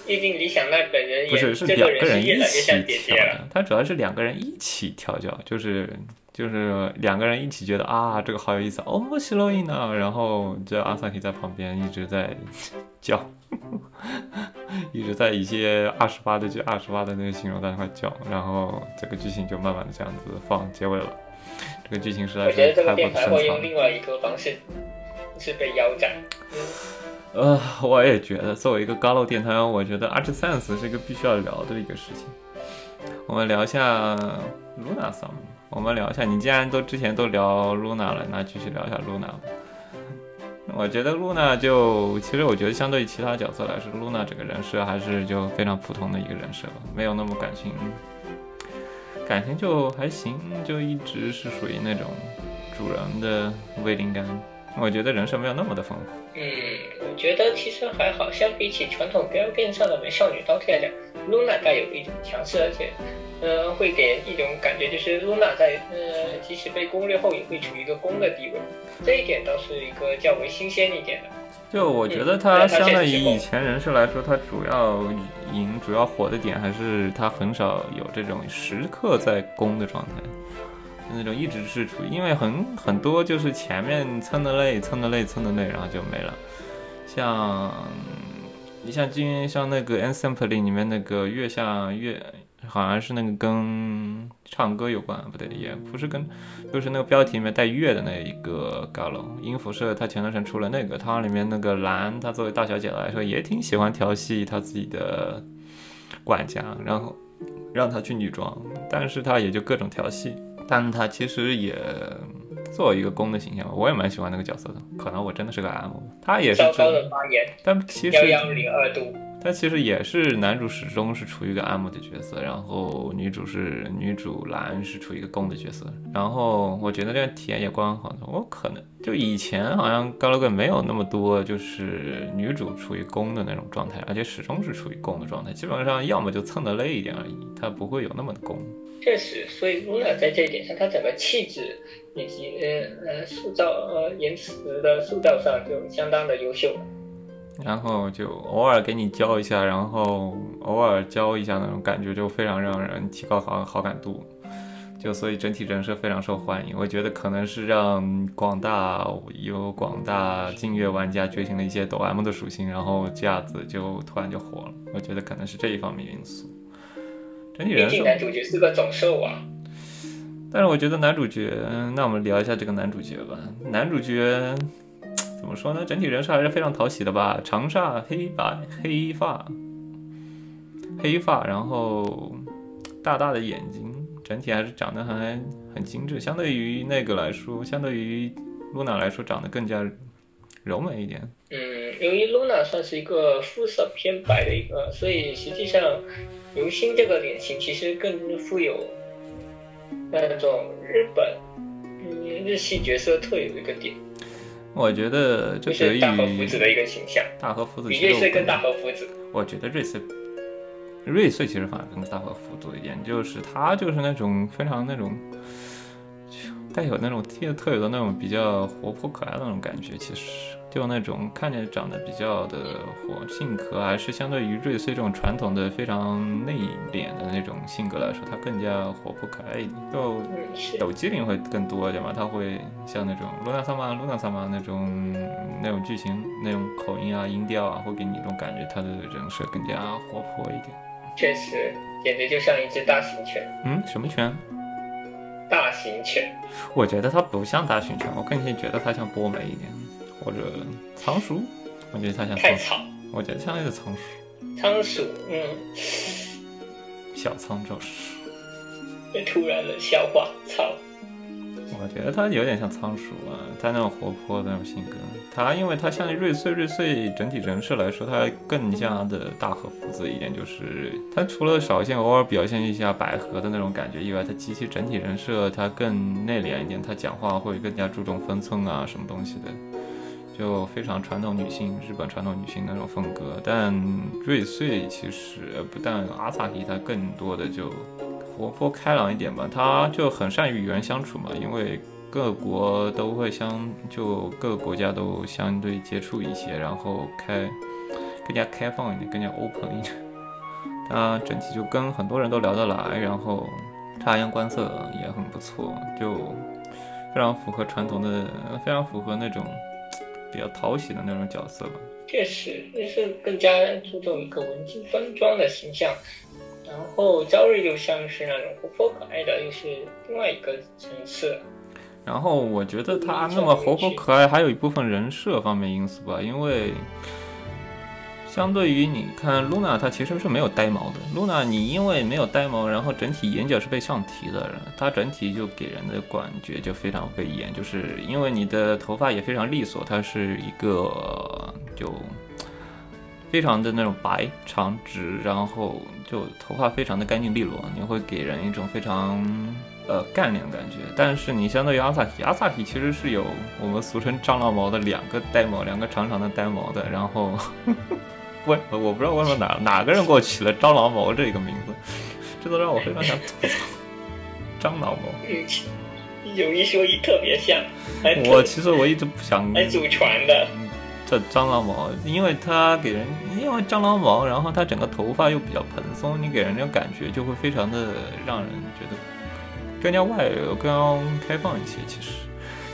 Speaker 2: 毕竟李想奈本人
Speaker 1: 不是是两个人一起调的，他主要是两个人一起调教，就是。就是两个人一起觉得啊，这个好有意思，哦，莫西洛伊呢，然后这阿萨克在旁边一直在叫，一直在一些二十八的就二十八的那个形容在那块叫，然后这个剧情就慢慢的这样子放结尾了。这个剧情实在是
Speaker 2: 我觉得这个电台会用另外一个方式是被腰斩。
Speaker 1: 呃，我也觉得作为一个高楼电台，我觉得 Archsense 是一个必须要聊的一个事情。我们聊一下 Luna。我们聊一下，你既然都之前都聊 Luna 了，那继续聊一下露娜吧。我觉得露娜就，其实我觉得相对于其他角色来说，露娜这个人设还是就非常普通的一个人设吧，没有那么感情，感情就还行，就一直是属于那种主人的威灵感。我觉得人设没有那么的丰富。
Speaker 2: 嗯，我觉得其实还好，相比起传统 Gal 变上的美少女刀客来讲，露娜带有一种强势，而且。呃，会给人一种感觉，就是露娜在呃，即使被攻略后，也会处于一个攻的地位，这一点倒是一个较为新鲜一点的。
Speaker 1: 就我觉得他相对于以前人设来说，他主要赢、主要火的点还是他很少有这种时刻在攻的状态，那种一直是处于，因为很很多就是前面蹭的累、蹭的累、蹭的累，然后就没了。像你像今像那个《Ensemble》里面那个月下月。好像是那个跟唱歌有关，不对，也不是跟，就是那个标题里面带月的那一个高楼音符社，他前段时间出了那个，他里面那个蓝，他作为大小姐来说也挺喜欢调戏他自己的管家，然后让他去女装，但是他也就各种调戏，但他其实也做一个攻的形象吧。我也蛮喜欢那个角色的，可能我真的是个 M，他也是但其实
Speaker 2: 幺幺零二度。
Speaker 1: 他其实也是男主始终是处于一个 M 的角色，然后女主是女主蓝是处于一个攻的角色，然后我觉得这个体验也刚好的，我可能就以前好像高 a 个没有那么多就是女主处于攻的那种状态，而且始终是处于攻的状态，基本上要么就蹭的累一点而已，他不会有那么的攻。
Speaker 2: 确实，所以 Luna 在这一点上，他整个气质以及呃呃塑造呃言辞的塑造上就相当的优秀。
Speaker 1: 然后就偶尔给你教一下，然后偶尔教一下那种感觉，就非常让人提高好好感度。就所以整体人设非常受欢迎，我觉得可能是让广大有广大劲乐玩家觉醒了一些抖 M 的属性，然后这样子就突然就火了。我觉得可能是这一方面因素。整体人设，
Speaker 2: 男主角是个走兽啊。
Speaker 1: 但是我觉得男主角，那我们聊一下这个男主角吧。男主角。怎么说呢？整体人设还是非常讨喜的吧，长发、黑白、黑发、黑发，然后大大的眼睛，整体还是长得还很精致。相对于那个来说，相对于露娜来说，长得更加柔美一点。
Speaker 2: 嗯，由于露娜算是一个肤色偏白的一个，所以实际上刘星这个脸型其实更富有那种日本嗯日系角色特有的一个点。
Speaker 1: 我觉得
Speaker 2: 就
Speaker 1: 得益于
Speaker 2: 大和福子的一个形象。
Speaker 1: 大和福子
Speaker 2: 瑞穗跟大和福子。
Speaker 1: 我觉得瑞穗，瑞穗其实反而更大和福子一点，就是他就是那种非常那种带有那种特特有的那种比较活泼可爱的那种感觉，其实。就那种看着长得比较的活性格，还是相对于瑞穗这种传统的非常内敛的那种性格来说，他更加活泼可爱一点。就有机灵会更多一点嘛，他会像那种露娜萨玛、露娜萨玛那种那种剧情、那种口音啊、音调啊，会给你一种感觉，他的人设更加活泼一点。
Speaker 2: 确实，简直就像一只大型犬。
Speaker 1: 嗯，什么犬？
Speaker 2: 大型犬。
Speaker 1: 我觉得它不像大型犬，我更觉得它像波美一点。或者仓鼠，我觉得它像
Speaker 2: 太草，
Speaker 1: 我觉得像那个仓鼠。
Speaker 2: 仓鼠，嗯，
Speaker 1: 小仓就是。
Speaker 2: 突然的笑话，操！
Speaker 1: 我觉得它有点像仓鼠啊，它那种活泼的那种性格。它因为它像瑞穗，瑞穗整体人设来说，它更加的大和福子一点，就是它除了少见偶尔表现一下百合的那种感觉以外，它及其整体人设它更内敛一点，它讲话会更加注重分寸啊，什么东西的。就非常传统女性，日本传统女性那种风格，但瑞穗其实不但阿萨提，她更多的就活泼开朗一点吧，她就很善于与人相处嘛，因为各国都会相，就各个国家都相对接触一些，然后开更加开放一点，更加 open 一点，他整体就跟很多人都聊得来，然后察言观色也很不错，就非常符合传统的，非常符合那种。比较讨喜的那种角色吧，
Speaker 2: 确实那是更加注重一个文静端庄的形象，然后朝瑞就像是那种活泼可爱的，又是另外一个层次。
Speaker 1: 然后我觉得他那么活泼可爱，还有一部分人设方面因素吧，因为。相对于你看露娜，她其实是没有呆毛的。露娜，你因为没有呆毛，然后整体眼角是被上提的，她整体就给人的感觉就非常威严。就是因为你的头发也非常利索，它是一个就非常的那种白长直，然后就头发非常的干净利落，你会给人一种非常呃干练的感觉。但是你相对于阿萨提，阿萨提其实是有我们俗称蟑螂毛的两个呆毛，两个长长的呆毛的，然后。我我不知道为什么哪哪个人给我起了蟑螂毛这个名字，这都让我非常想吐槽。蟑螂毛，
Speaker 2: 有一说一特别像。
Speaker 1: 我其实我一直不想。
Speaker 2: 还祖传的。
Speaker 1: 这蟑螂毛，因为它给人，因为蟑螂毛，然后它整个头发又比较蓬松，你给人那种感觉就会非常的让人觉得更加外更加开放一些。其实。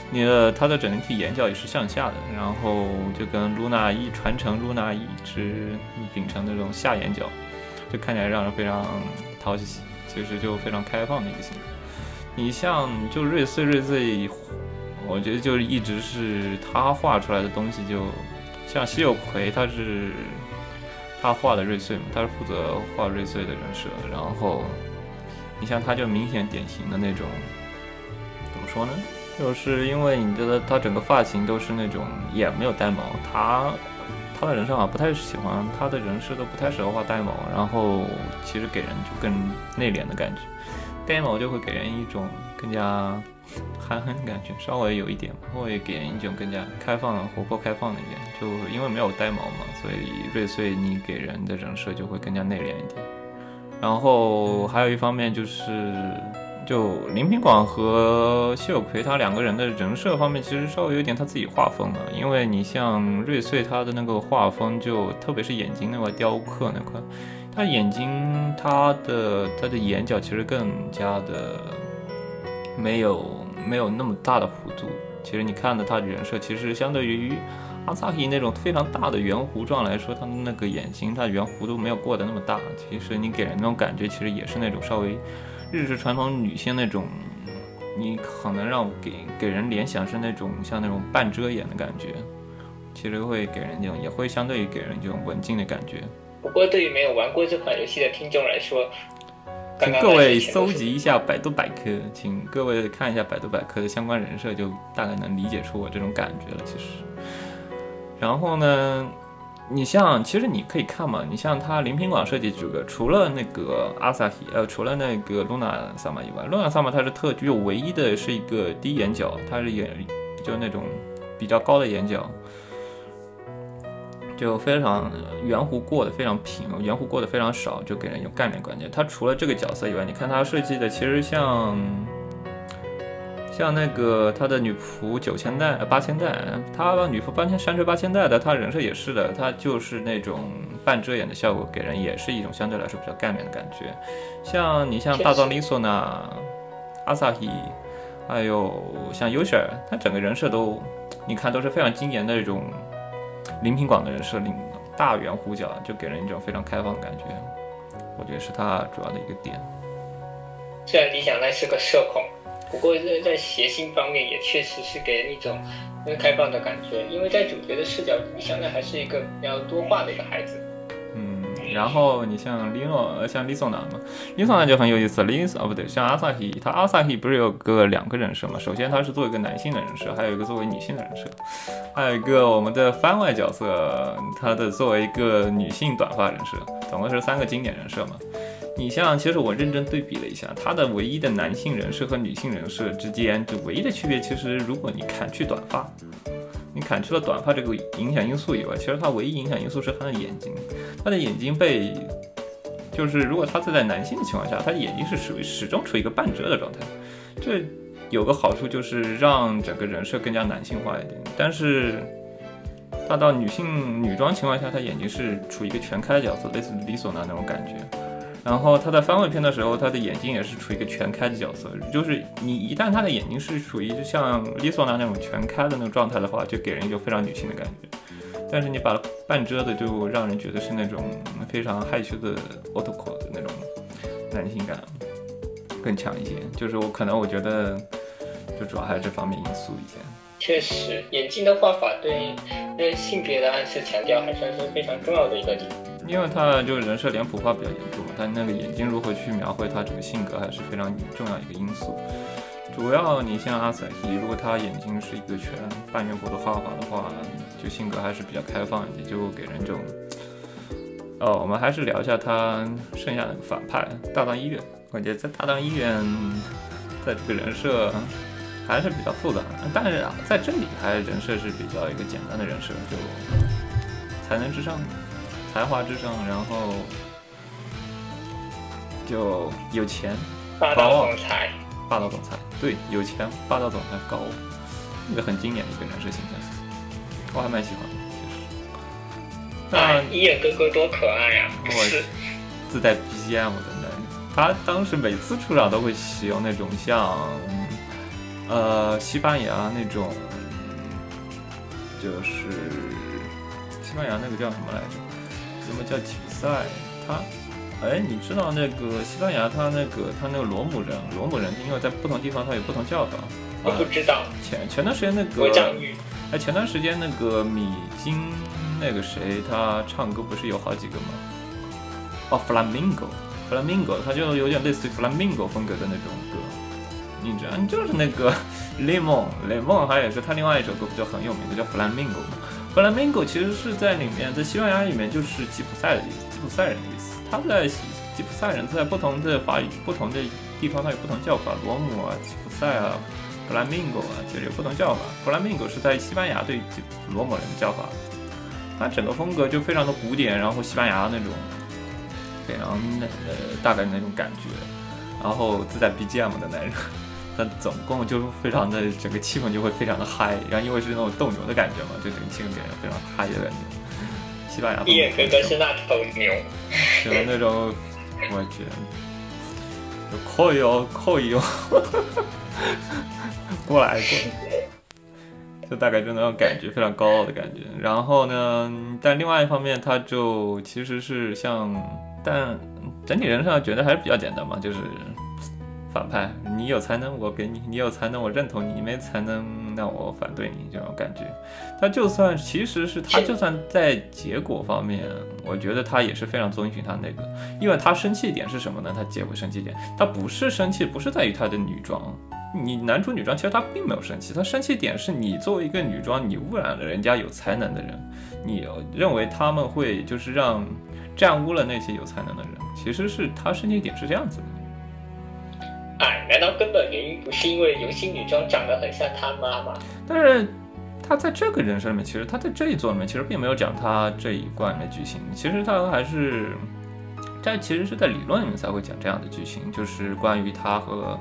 Speaker 1: 你的它的整体眼角也是向下的，然后就跟露娜一传承，露娜一直秉承那种下眼角，就看起来让人非常讨喜，其实就非常开放的一个性格。你像就瑞穗瑞穗，我觉得就是一直是他画出来的东西，就像西有葵，他是他画的瑞穗嘛，他是负责画瑞穗的人设，然后你像他就明显典型的那种，怎么说呢？就是因为你觉得他整个发型都是那种也没有呆毛，他他的人设好像不太喜欢，他的人设都不太适合画呆毛，然后其实给人就更内敛的感觉，呆毛就会给人一种更加憨憨的感觉，稍微有一点会给人一种更加开放、活泼、开放的一点，就因为没有呆毛嘛，所以瑞穗你给人的人设就会更加内敛一点。然后还有一方面就是。就林平广和谢有奎他两个人的人设方面，其实稍微有点他自己画风了。因为你像瑞穗他的那个画风，就特别是眼睛那块雕刻那块，他眼睛他的他的眼角其实更加的没有没有那么大的弧度。其实你看的他的人设，其实相对于阿萨希那种非常大的圆弧状来说，他的那个眼睛他圆弧度没有过得那么大。其实你给人那种感觉，其实也是那种稍微。日式传统女性那种，你可能让给给人联想是那种像那种半遮掩的感觉，其实会给人这种也会相对于给人这种文静的感觉。
Speaker 2: 不过对于没有玩过这款游戏的听众来说，
Speaker 1: 请各位搜集一下百度百科，请各位看一下百度百科的相关人设，就大概能理解出我这种感觉了。其实，然后呢？你像，其实你可以看嘛，你像他林品广设计这个，除了那个阿萨希，呃，除了那个露娜萨玛以外，露娜萨玛它是特就唯一的是一个低眼角，它是眼就那种比较高的眼角，就非常圆弧过得非常平，圆弧过得非常少，就给人有概念感觉。它除了这个角色以外，你看它设计的其实像。像那个他的女仆九千代呃、八千代，他女仆八千山吹八千代的，他人设也是的，他就是那种半遮掩的效果，给人也是一种相对来说比较干练的感觉。像你像大藏里索娜、阿萨希，还有像优雪，他整个人设都，你看都是非常精严的这种林平广的人设，领大圆弧角，就给人一种非常开放的感觉。我觉得是他主要的一个点。
Speaker 2: 虽然理想奈是个社恐。不过在在谐星方面也确实是给人一种开放的感觉，因为在主角的视角，你想想还是一个比较多话的一个孩子。
Speaker 1: 嗯，然后你像李诺，像李索南嘛，李索南就很有意思。李哦不对，像阿萨希，他阿萨希不是有个两个人设嘛？首先他是作为一个男性的人设，还有一个作为女性的人设，还有一个我们的番外角色，他的作为一个女性短发人设，总共是三个经典人设嘛。你像，其实我认真对比了一下，他的唯一的男性人设和女性人设之间，就唯一的区别，其实如果你砍去短发，你砍去了短发这个影响因素以外，其实他唯一影响因素是他的眼睛，他的眼睛被，就是如果他是在男性的情况下，他眼睛是属于始终处于一个半遮的状态，这有个好处就是让整个人设更加男性化一点，但是他到女性女装情况下，他眼睛是处于一个全开的角色，类似李索娜那种感觉。然后他在番外篇的时候，他的眼睛也是处于一个全开的角色，就是你一旦他的眼睛是处于就像丽索娜那种全开的那种状态的话，就给人一种非常女性的感觉。但是你把半遮的，就让人觉得是那种非常害羞的 otoko 的那种男性感更强一些。就是我可能我觉得，就主要还是这方面因素一些。
Speaker 2: 确实，眼睛的画法对对性别的暗示强调还算是非常重要的一个点。
Speaker 1: 因为他就是人设脸谱化比较严重嘛，他那个眼睛如何去描绘他整个性格还是非常重要一个因素。主要你像阿彩希，如果他眼睛是一个全半圆弧的画法的话，就性格还是比较开放一点，就给人这种。哦，我们还是聊一下他剩下的反派大藏医院。我觉得在大藏医院，在这个人设还是比较复杂的，但是啊在这里还人设是比较一个简单的人设，就才能至上。才华至上，然后就有钱，
Speaker 2: 霸道总裁，
Speaker 1: 霸道总裁，对，有钱，霸道总裁，高，一个很经典的一个人设形象，我还蛮喜欢的。
Speaker 2: 那伊眼哥哥多可爱呀！是，
Speaker 1: 自带 BGM 的那，他当时每次出场都会使用那种像，呃，西班牙那种，就是西班牙那个叫什么来着？什么叫吉普赛？他，哎，你知道那个西班牙，他那个他那个罗姆人，罗姆人，因为在不同地方他有不同叫法。
Speaker 2: 我不知道。
Speaker 1: 前前段时间那个，哎，前段时间那个米津那个谁，他唱歌不是有好几个吗？哦，Flamingo，Flamingo，他就有点类似于 Flamingo 风格的那种歌。你知道，就是那个雷蒙，雷蒙，还有是他另外一首歌就很有名的叫《Flamingo 吗？Flamingo 其实是在里面，在西班牙里面就是吉普赛的意思，吉普赛人的意思。他在吉普赛人在不同的法语、不同的地方，它有不同叫法，罗姆啊、吉普赛啊、Flamingo 啊，其实有不同叫法。Flamingo 是在西班牙对罗姆人的叫法。它整个风格就非常的古典，然后西班牙那种非常呃大概那种感觉，然后自带 BGM 的那种，它总共就非常的整个气氛就会非常的嗨，然后因为是那种斗牛的感觉嘛，就整个气氛给人非常嗨的感觉。西班牙，
Speaker 2: 伊尔哥哥是那头牛，
Speaker 1: 就是那种，我去，就可以哦，可以哦，过来过来。就大概就那种感觉，非常高傲的感觉。然后呢，但另外一方面，他就其实是像，但整体人上觉得还是比较简单嘛，就是反派，你有才能我给你，你有才能我认同你，你没才能那我反对你这种感觉。他就算其实是他就算在结果方面，我觉得他也是非常遵循他那个，因为他生气点是什么呢？他结尾生气点，他不是生气，不是在于他的女装。你男主女装其实他并没有生气，他生气点是你作为一个女装，你污染了人家有才能的人，你认为他们会就是让玷污了那些有才能的人，其实是他生气点是这样子的。
Speaker 2: 哎，难道根本原因不是因为游戏女装长得很像他妈吗？
Speaker 1: 但是他在这个人设里面，其实他在这一座里面其实并没有讲他这一贯的剧情，其实他还是。但其实是在理论里面才会讲这样的剧情，就是关于他和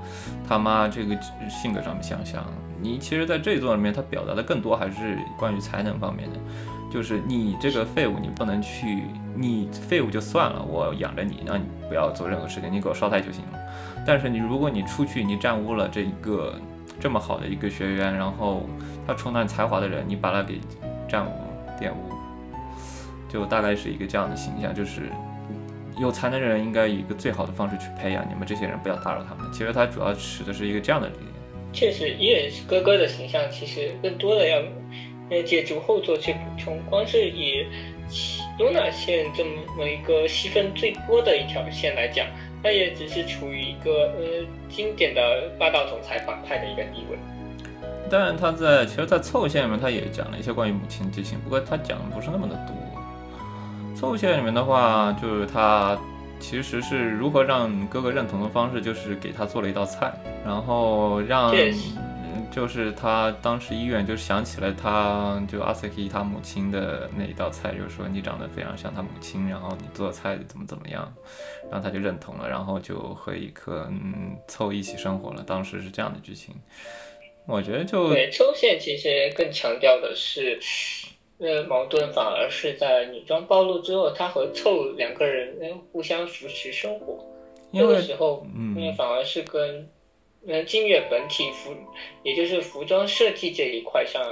Speaker 1: 他妈这个性格上面相像。你其实，在这一座里面，他表达的更多还是关于才能方面的，就是你这个废物，你不能去，你废物就算了，我养着你，让你不要做任何事情，你给我烧胎就行了。但是你如果你出去，你占污了这一个这么好的一个学员，然后他充满才华的人，你把他给占污、玷污，就大概是一个这样的形象，就是。有才能的人应该以一个最好的方式去培养，你们这些人不要打扰他们。其实他主要持的是一个这样的理念。
Speaker 2: 确实，伊尔哥哥的形象其实更多的要要借助后作去补充。光是以露娜线这么一个戏份最多的一条线来讲，他也只是处于一个呃经典的霸道总裁反派的一个地位。
Speaker 1: 当然，他在其实，在凑线里面他也讲了一些关于母亲剧情，不过他讲的不是那么的多。凑线里面的话，就是他其实是如何让哥哥认同的方式，就是给他做了一道菜，然后让，就是他当时医院就想起了他就阿瑟希他母亲的那一道菜，就是说你长得非常像他母亲，然后你做菜怎么怎么样，然后他就认同了，然后就和一颗嗯凑一起生活了。当时是这样的剧情，我觉得就
Speaker 2: 对抽线其实更强调的是。呃矛盾反而是在女装暴露之后，他和凑两个人互相扶持生活，那个时候，嗯，反而是跟嗯金月本体服，也就是服装设计这一块上，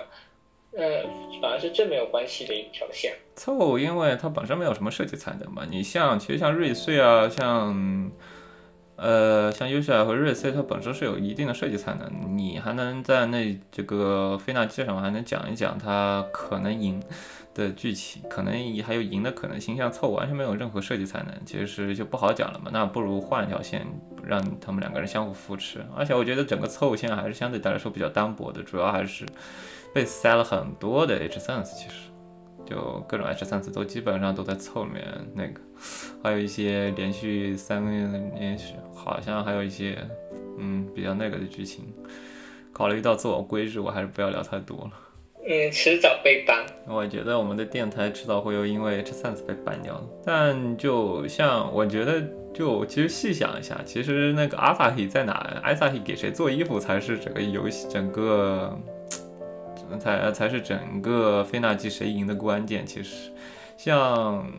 Speaker 2: 呃，反而是最没有关系的一条线。
Speaker 1: 凑，因为它本身没有什么设计才能嘛，你像其实像瑞穗啊，像。呃，像优秀和瑞 C，它本身是有一定的设计才能，你还能在那这个菲娜机上还能讲一讲它可能赢的剧情，可能还有赢的可能性。像凑完全没有任何设计才能，其实就不好讲了嘛。那不如换一条线，让他们两个人相互扶持。而且我觉得整个凑线还是相对来说比较单薄的，主要还是被塞了很多的 H sense，其实。就各种 H 三次都基本上都在凑里面那个，还有一些连续三个月的连续，好像还有一些嗯比较那个的剧情。考虑到自我规制，我还是不要聊太多了。
Speaker 2: 嗯，迟早被 ban。
Speaker 1: 我觉得我们的电台迟早会又因为 H 三次被 ban 掉的。但就像我觉得，就其实细想一下，其实那个阿萨希在哪？阿萨希给谁做衣服才是整个游戏整个。才才是整个菲娜季谁赢的关键。其实，像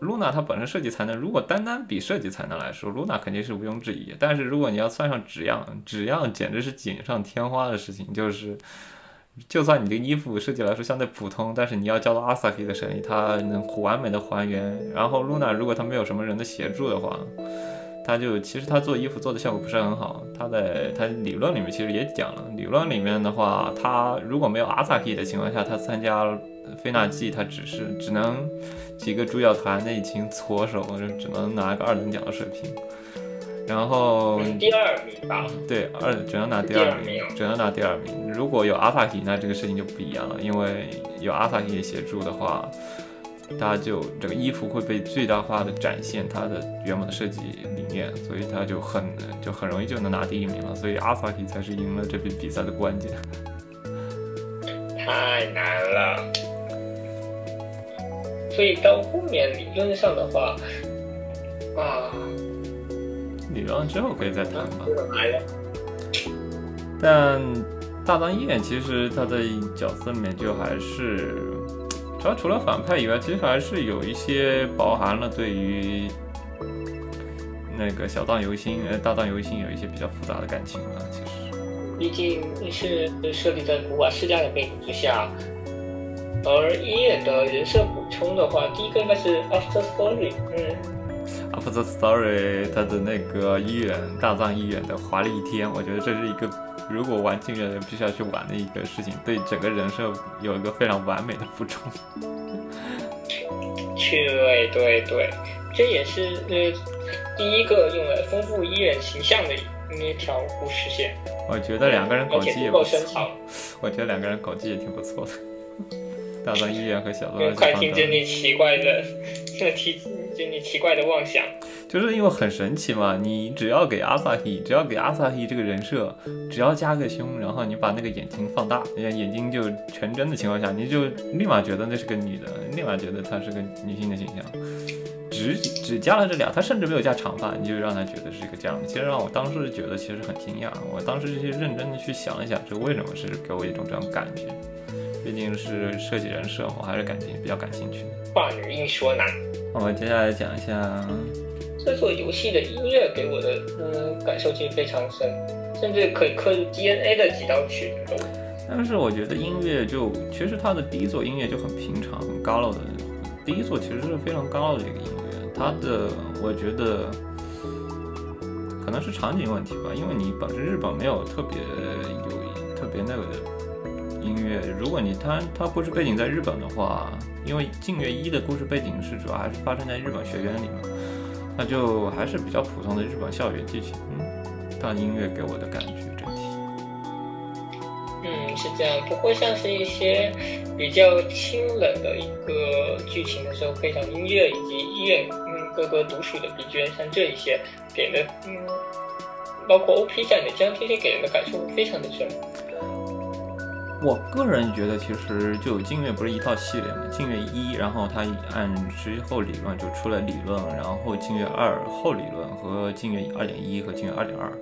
Speaker 1: 露娜她本身设计才能，如果单单比设计才能来说，露娜肯定是毋庸置疑。但是如果你要算上纸样，纸样简直是锦上添花的事情。就是，就算你这个衣服设计来说相对普通，但是你要交到阿萨克的手里，他能完美的还原。然后露娜如果他没有什么人的协助的话，他就其实他做衣服做的效果不是很好，他在他理论里面其实也讲了，理论里面的话，他如果没有阿萨克的情况下，他参加菲纳季，他只是只能几个主角团的一群搓手，就只能拿个二等奖的水平。然后
Speaker 2: 第二名吧，
Speaker 1: 对，二只能拿第二名，只能拿第二名。如果有阿法提，那这个事情就不一样了，因为有阿萨希协助的话，他就这个衣服会被最大化的展现它的原本的设计理念，所以他就很就很容易就能拿第一名了。所以阿法提才是赢了这笔比赛的关键。
Speaker 2: 太难了，所以到后面理论上的话，啊。
Speaker 1: 理论之后可以再谈吧。但大藏医院其实他的角色里面就还是，主要除了反派以外，其实还是有一些包含了对于那个小藏游心呃大藏游心有一些比较复杂的感情吧。其实，
Speaker 2: 毕竟是设立在古瓦世家的背景之下，而医院的人设补充的话，第一个应该是 After Story，嗯。
Speaker 1: After Story，它的那个医院大藏医院的华丽一天，我觉得这是一个如果玩禁月的人必须要去玩的一个事情，对整个人设有一个非常完美的补充。
Speaker 2: 对对对，这也是呃第一个用来丰富医院形象的那条故事线。
Speaker 1: 我觉得两个人搞基也不错。我觉得两个人搞基也挺不错的。大藏医院和小藏。
Speaker 2: 快听着你奇怪的 这题。就你奇怪的妄想，
Speaker 1: 就是因为很神奇嘛。你只要给阿萨希，只要给阿萨希这个人设，只要加个胸，然后你把那个眼睛放大，眼睛就全真的情况下，你就立马觉得那是个女的，立马觉得她是个女性的形象。只只加了这俩，他甚至没有加长发，你就让他觉得是一个这样的。其实让我当时觉得其实很惊讶。我当时就去认真的去想了一想，这为什么是给我一种这种感觉？毕竟是设计人设，我还是感情比较感兴趣的。
Speaker 2: 话女一说男。
Speaker 1: 我们接下来讲一下
Speaker 2: 这座游戏的音乐给我的嗯感受其实非常深，甚至可以刻入 DNA 的几道曲子。
Speaker 1: 但是我觉得音乐就其实它的第一座音乐就很平常、很高了的，第一座其实是非常高的一个音乐。它的我觉得可能是场景问题吧，因为你本身日本没有特别有特别那个的音乐。如果你它它故事背景在日本的话。因为《静月一》的故事背景是主要还是发生在日本学院里嘛，那就还是比较普通的日本校园剧情。嗯，但音乐给我的感觉整体，
Speaker 2: 嗯，是这样。不过像是一些比较清冷的一个剧情的时候，配上音乐以及医院嗯各个独属的 BGM，像这一些给的嗯，包括 OP 战的这样这些给人的感受非常的深。
Speaker 1: 我个人觉得，其实就静月不是一套系列嘛，静月一，然后它按之后理论就出了理论，然后静月二后理论和静月二点一和静月二点二。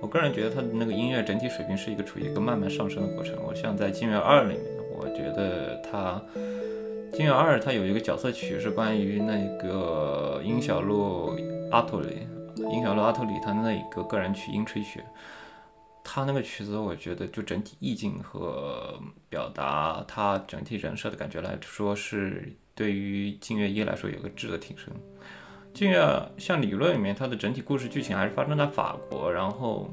Speaker 1: 我个人觉得它的那个音乐整体水平是一个处于一个慢慢上升的过程。我像在静月二里面，我觉得它静月二它有一个角色曲是关于那个樱小路阿托里，樱小路阿托里他那一个个人曲樱吹雪。他那个曲子，我觉得就整体意境和表达他整体人设的感觉来说，是对于静月一来说有个质的提升。静月像理论里面，它的整体故事剧情还是发生在法国，然后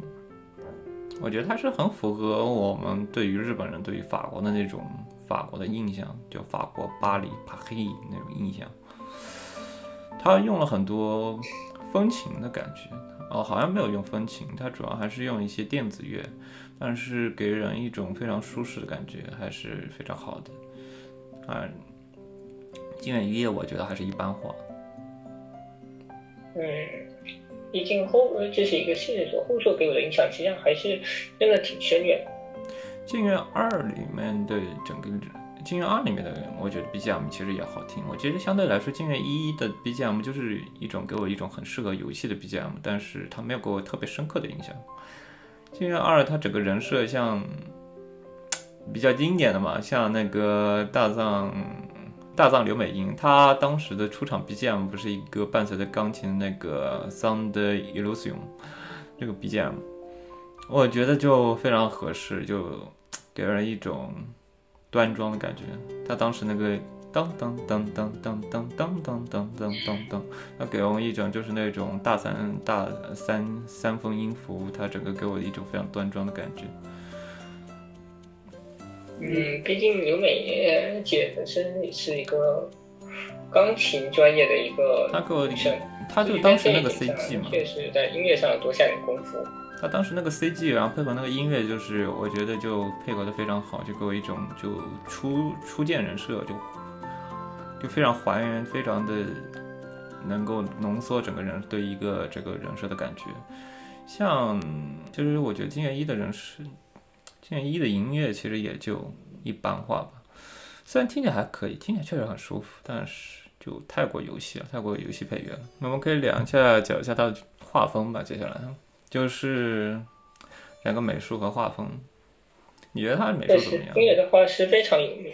Speaker 1: 我觉得它是很符合我们对于日本人对于法国的那种法国的印象，就法国巴黎帕黑那种印象。他用了很多风情的感觉。哦，好像没有用风琴，它主要还是用一些电子乐，但是给人一种非常舒适的感觉，还是非常好的。啊，金远一夜我觉得还是一般化。
Speaker 2: 嗯，毕竟后这是一个系列作，后作给我的影响实际上还是真的挺深远。
Speaker 1: 金月二里面的整个。《金月二》里面的，我觉得 BGM 其实也好听。我觉得相对来说，《金月一》的 BGM 就是一种给我一种很适合游戏的 BGM，但是它没有给我特别深刻的印象。《金月二》它整个人设像比较经典的嘛，像那个大藏大藏刘美英，她当时的出场 BGM 不是一个伴随着钢琴的那个 Sound Illusion 这个 BGM，我觉得就非常合适，就给人一种。端庄的感觉，他当时那个噔噔噔噔噔噔噔噔噔噔噔，他给我一种就是那种大三大三三分音符，他整个给我一种非常端庄的感觉。
Speaker 2: 嗯，毕竟刘美姐本身也是一个钢琴专业的一个
Speaker 1: 女
Speaker 2: 生，
Speaker 1: 他就当时那个 CG 嘛，
Speaker 2: 确实在音乐上多下点功夫。
Speaker 1: 他当时那个 CG，然后配合那个音乐，就是我觉得就配合的非常好，就给我一种就初初见人设，就就非常还原，非常的能够浓缩整个人对一个这个人设的感觉。像其实我觉得金月一的人设，金月一的音乐其实也就一般化吧，虽然听起来还可以，听起来确实很舒服，但是就太过游戏了，太过游戏配乐了。那我们可以聊一下，讲一下它的画风吧。接下来就是两个美术和画风，你觉得他的美术怎么样？
Speaker 2: 音乐的画师非常有名。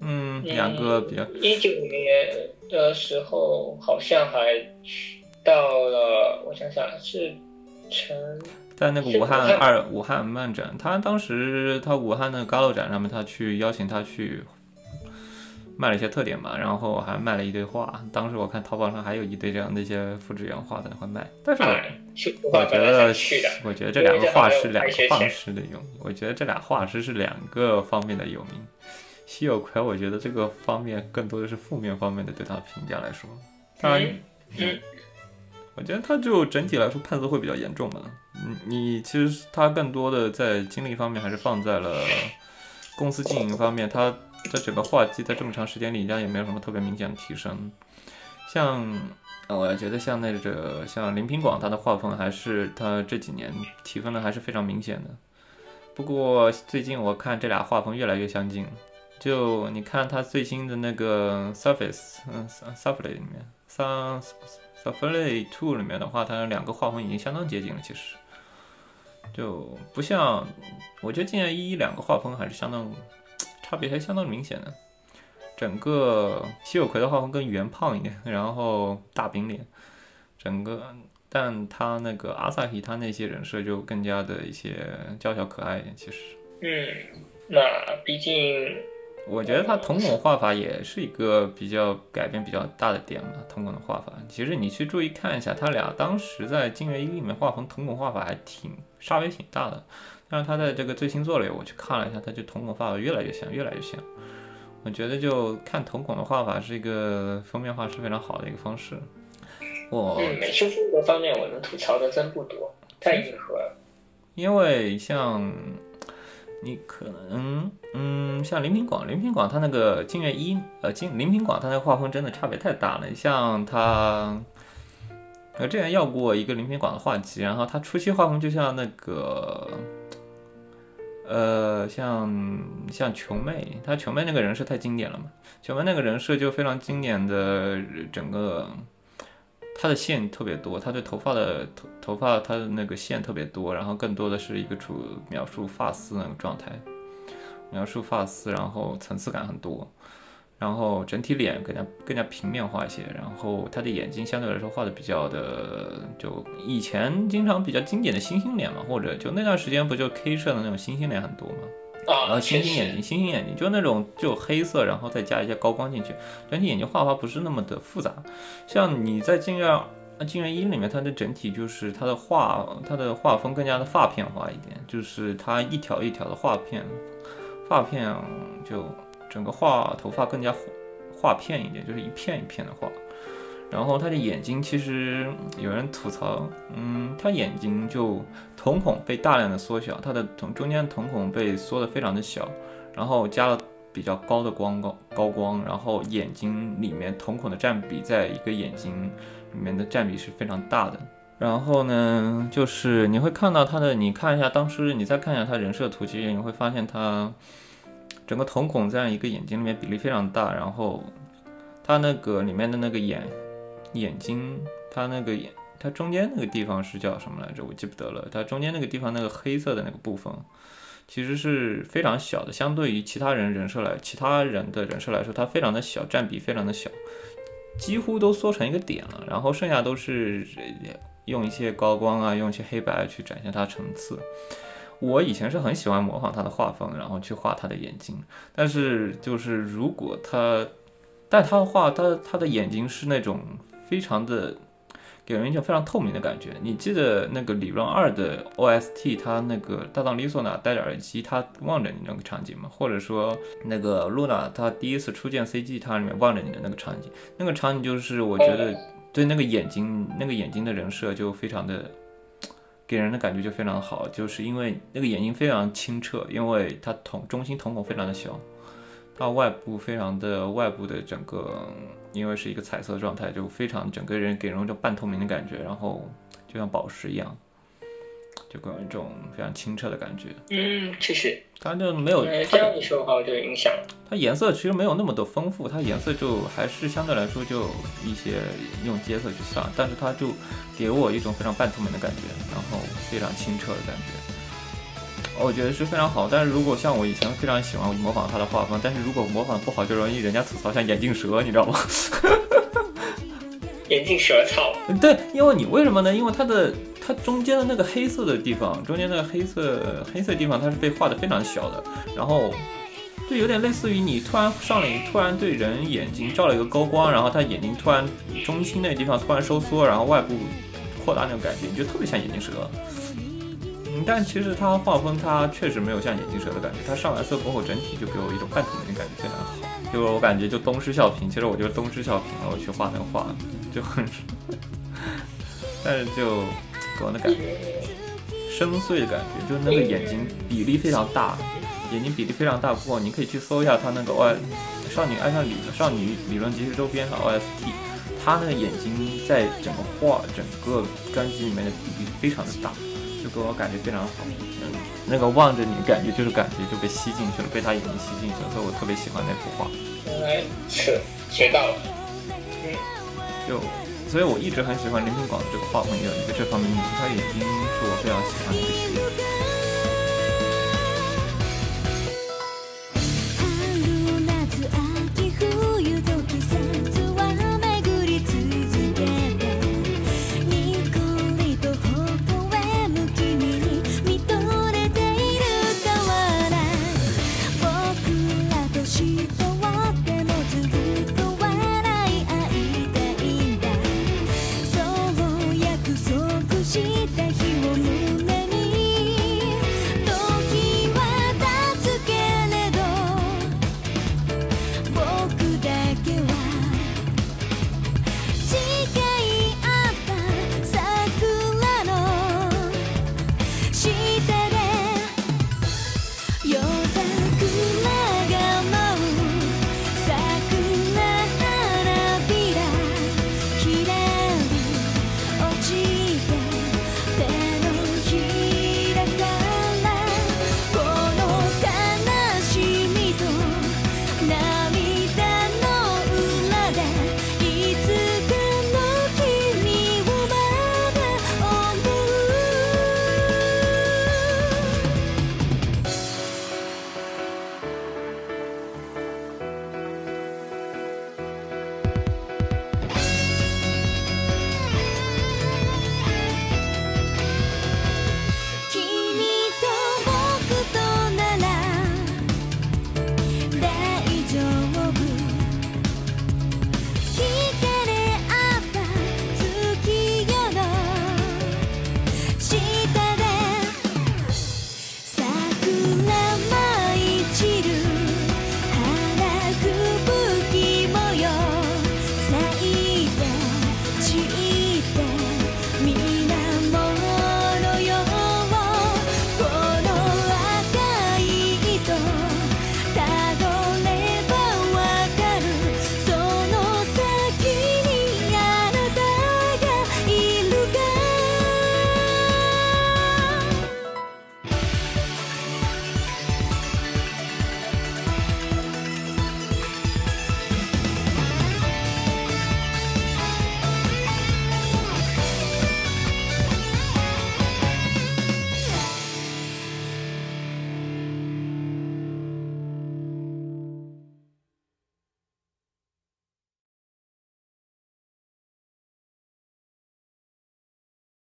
Speaker 1: 嗯，两个比较。
Speaker 2: 一九年的时候，好像还到了，我想想是成。
Speaker 1: 在那个武汉二武汉漫展，他当时他武汉那个 Galo 展上面，他去邀请他去卖了一些特点嘛，然后还卖了一堆画。当时我看淘宝上还有一堆这样的一些复制原画在那块卖。但是我觉得，我觉得这两个画师两个画师的有名，我觉得这俩画师是两个方面的有名。西有奎，我觉得这个方面更多的是负面方面的对他评价来说，当然。我觉得他就整体来说判子会比较严重嘛。嗯，你其实他更多的在精力方面还是放在了公司经营方面。他在整个画技在这么长时间里，应该也没有什么特别明显的提升。像，我觉得像那个像林平广，他的画风还是他这几年提分的还是非常明显的。不过最近我看这俩画风越来越相近。就你看他最新的那个 Surface，嗯，Surface 里面三。在《分类 Two》里面的话，它两个画风已经相当接近了，其实就不像，我觉得《静夜一》两个画风还是相当差别，还相当明显的。整个西有葵的画风更圆胖一点，然后大饼脸，整个，但他那个阿萨希他那些人设就更加的一些娇小可爱一点，其实。
Speaker 2: 嗯，那毕竟。
Speaker 1: 我觉得他瞳孔画法也是一个比较改变比较大的点嘛。瞳孔的画法，其实你去注意看一下，他俩当时在《金元一》里面画风瞳孔画法还挺差别挺大的。但是他在这个最新作里，我去看了一下，他就瞳孔画法越来越像，越来越像。我觉得就看瞳孔的画法是一个封面画是非常好的一个方式。我
Speaker 2: 美术风格方面，我能吐槽的真不多，太硬核了。
Speaker 1: 因为像。你可能，嗯，像林平广，林平广他那个静月一，呃，金林平广他那个画风真的差别太大了。像他，我之前要过一个林平广的画集，然后他初期画风就像那个，呃，像像琼妹，她琼妹那个人设太经典了嘛，琼妹那个人设就非常经典的整个。她的线特别多，她对头发的头头发，她的那个线特别多，然后更多的是一个主描述发丝那个状态，描述发丝，然后层次感很多，然后整体脸更加更加平面化一些，然后他的眼睛相对来说画的比较的，就以前经常比较经典的星星脸嘛，或者就那段时间不就 K 社的那种星星脸很多吗？
Speaker 2: 啊，
Speaker 1: 星星眼睛，星星眼睛，就那种就黑色，然后再加一些高光进去，整体眼睛画法不是那么的复杂。像你在镜月啊镜院一里面，它的整体就是它的画，它的画风更加的发片化一点，就是它一条一条的画片，发片就整个画头发更加画片一点，就是一片一片的画。然后他的眼睛其实有人吐槽，嗯，他眼睛就瞳孔被大量的缩小，他的瞳中间瞳孔被缩得非常的小，然后加了比较高的光高高光，然后眼睛里面瞳孔的占比在一个眼睛里面的占比是非常大的。然后呢，就是你会看到他的，你看一下当时你再看一下他人设图，其实你会发现他整个瞳孔在一个眼睛里面比例非常大，然后他那个里面的那个眼。眼睛，它那个眼，它中间那个地方是叫什么来着？我记不得了。它中间那个地方那个黑色的那个部分，其实是非常小的，相对于其他人人设来，其他人的人设来说，它非常的小，占比非常的小，几乎都缩成一个点了。然后剩下都是用一些高光啊，用一些黑白去展现它层次。我以前是很喜欢模仿他的画风，然后去画他的眼睛。但是就是如果他，但他画，他他的眼睛是那种。非常的给人一种非常透明的感觉。你记得那个《理论二》的 OST，他那个搭档丽索娜戴着耳机，他望着你那个场景吗？或者说那个露娜她第一次初见 CG，它里面望着你的那个场景，那个场景就是我觉得对那个眼睛，那个眼睛的人设就非常的，给人的感觉就非常好，就是因为那个眼睛非常清澈，因为它瞳中心瞳孔非常的小，它外部非常的外部的整个，因为是一个彩色状态，就非常整个人给人一种半透明的感觉，然后就像宝石一样。就给我一种非常清澈的感觉。
Speaker 2: 嗯，确实，
Speaker 1: 它就没有。
Speaker 2: 这样你说的话我就有影响。
Speaker 1: 它颜色其实没有那么的丰富，它颜色就还是相对来说就一些用阶色去上，但是它就给我一种非常半透明的感觉，然后非常清澈的感觉。我觉得是非常好。但是如果像我以前非常喜欢模仿它的画风，但是如果模仿不好，就容易人家吐槽像眼镜蛇，你知道吗？
Speaker 2: 眼镜蛇草。
Speaker 1: 对，因为你为什么呢？因为它的。它中间的那个黑色的地方，中间那个黑色黑色地方，它是被画的非常小的，然后就有点类似于你突然上了，突然对人眼睛照了一个高光，然后他眼睛突然中心那地方突然收缩，然后外部扩大那种感觉，你就特别像眼镜蛇。嗯，但其实它画风它确实没有像眼镜蛇的感觉，它上完色过后整体就给我一种半透明的感觉，非常好。就我感觉就东施效颦，其实我就是东施效颦了，我去画那个画就很，但是就。给我的感觉，深邃的感觉，就是那个眼睛比例非常大，眼睛比例非常大。不过你可以去搜一下他那个 O 少女爱上理少女理论集市周边的 OST，他那个眼睛在整个画整个专辑里面的比例非常的大，就给我感觉非常好。嗯，那个望着你感觉就是感觉就被吸进去了，被他眼睛吸进去了，所以我特别喜欢那幅画。
Speaker 2: 来，学学到了。嗯，
Speaker 1: 就。所以我一直很喜欢林品广的这个画风，有一个这方面因素，他眼睛是我非常喜欢的一个系列。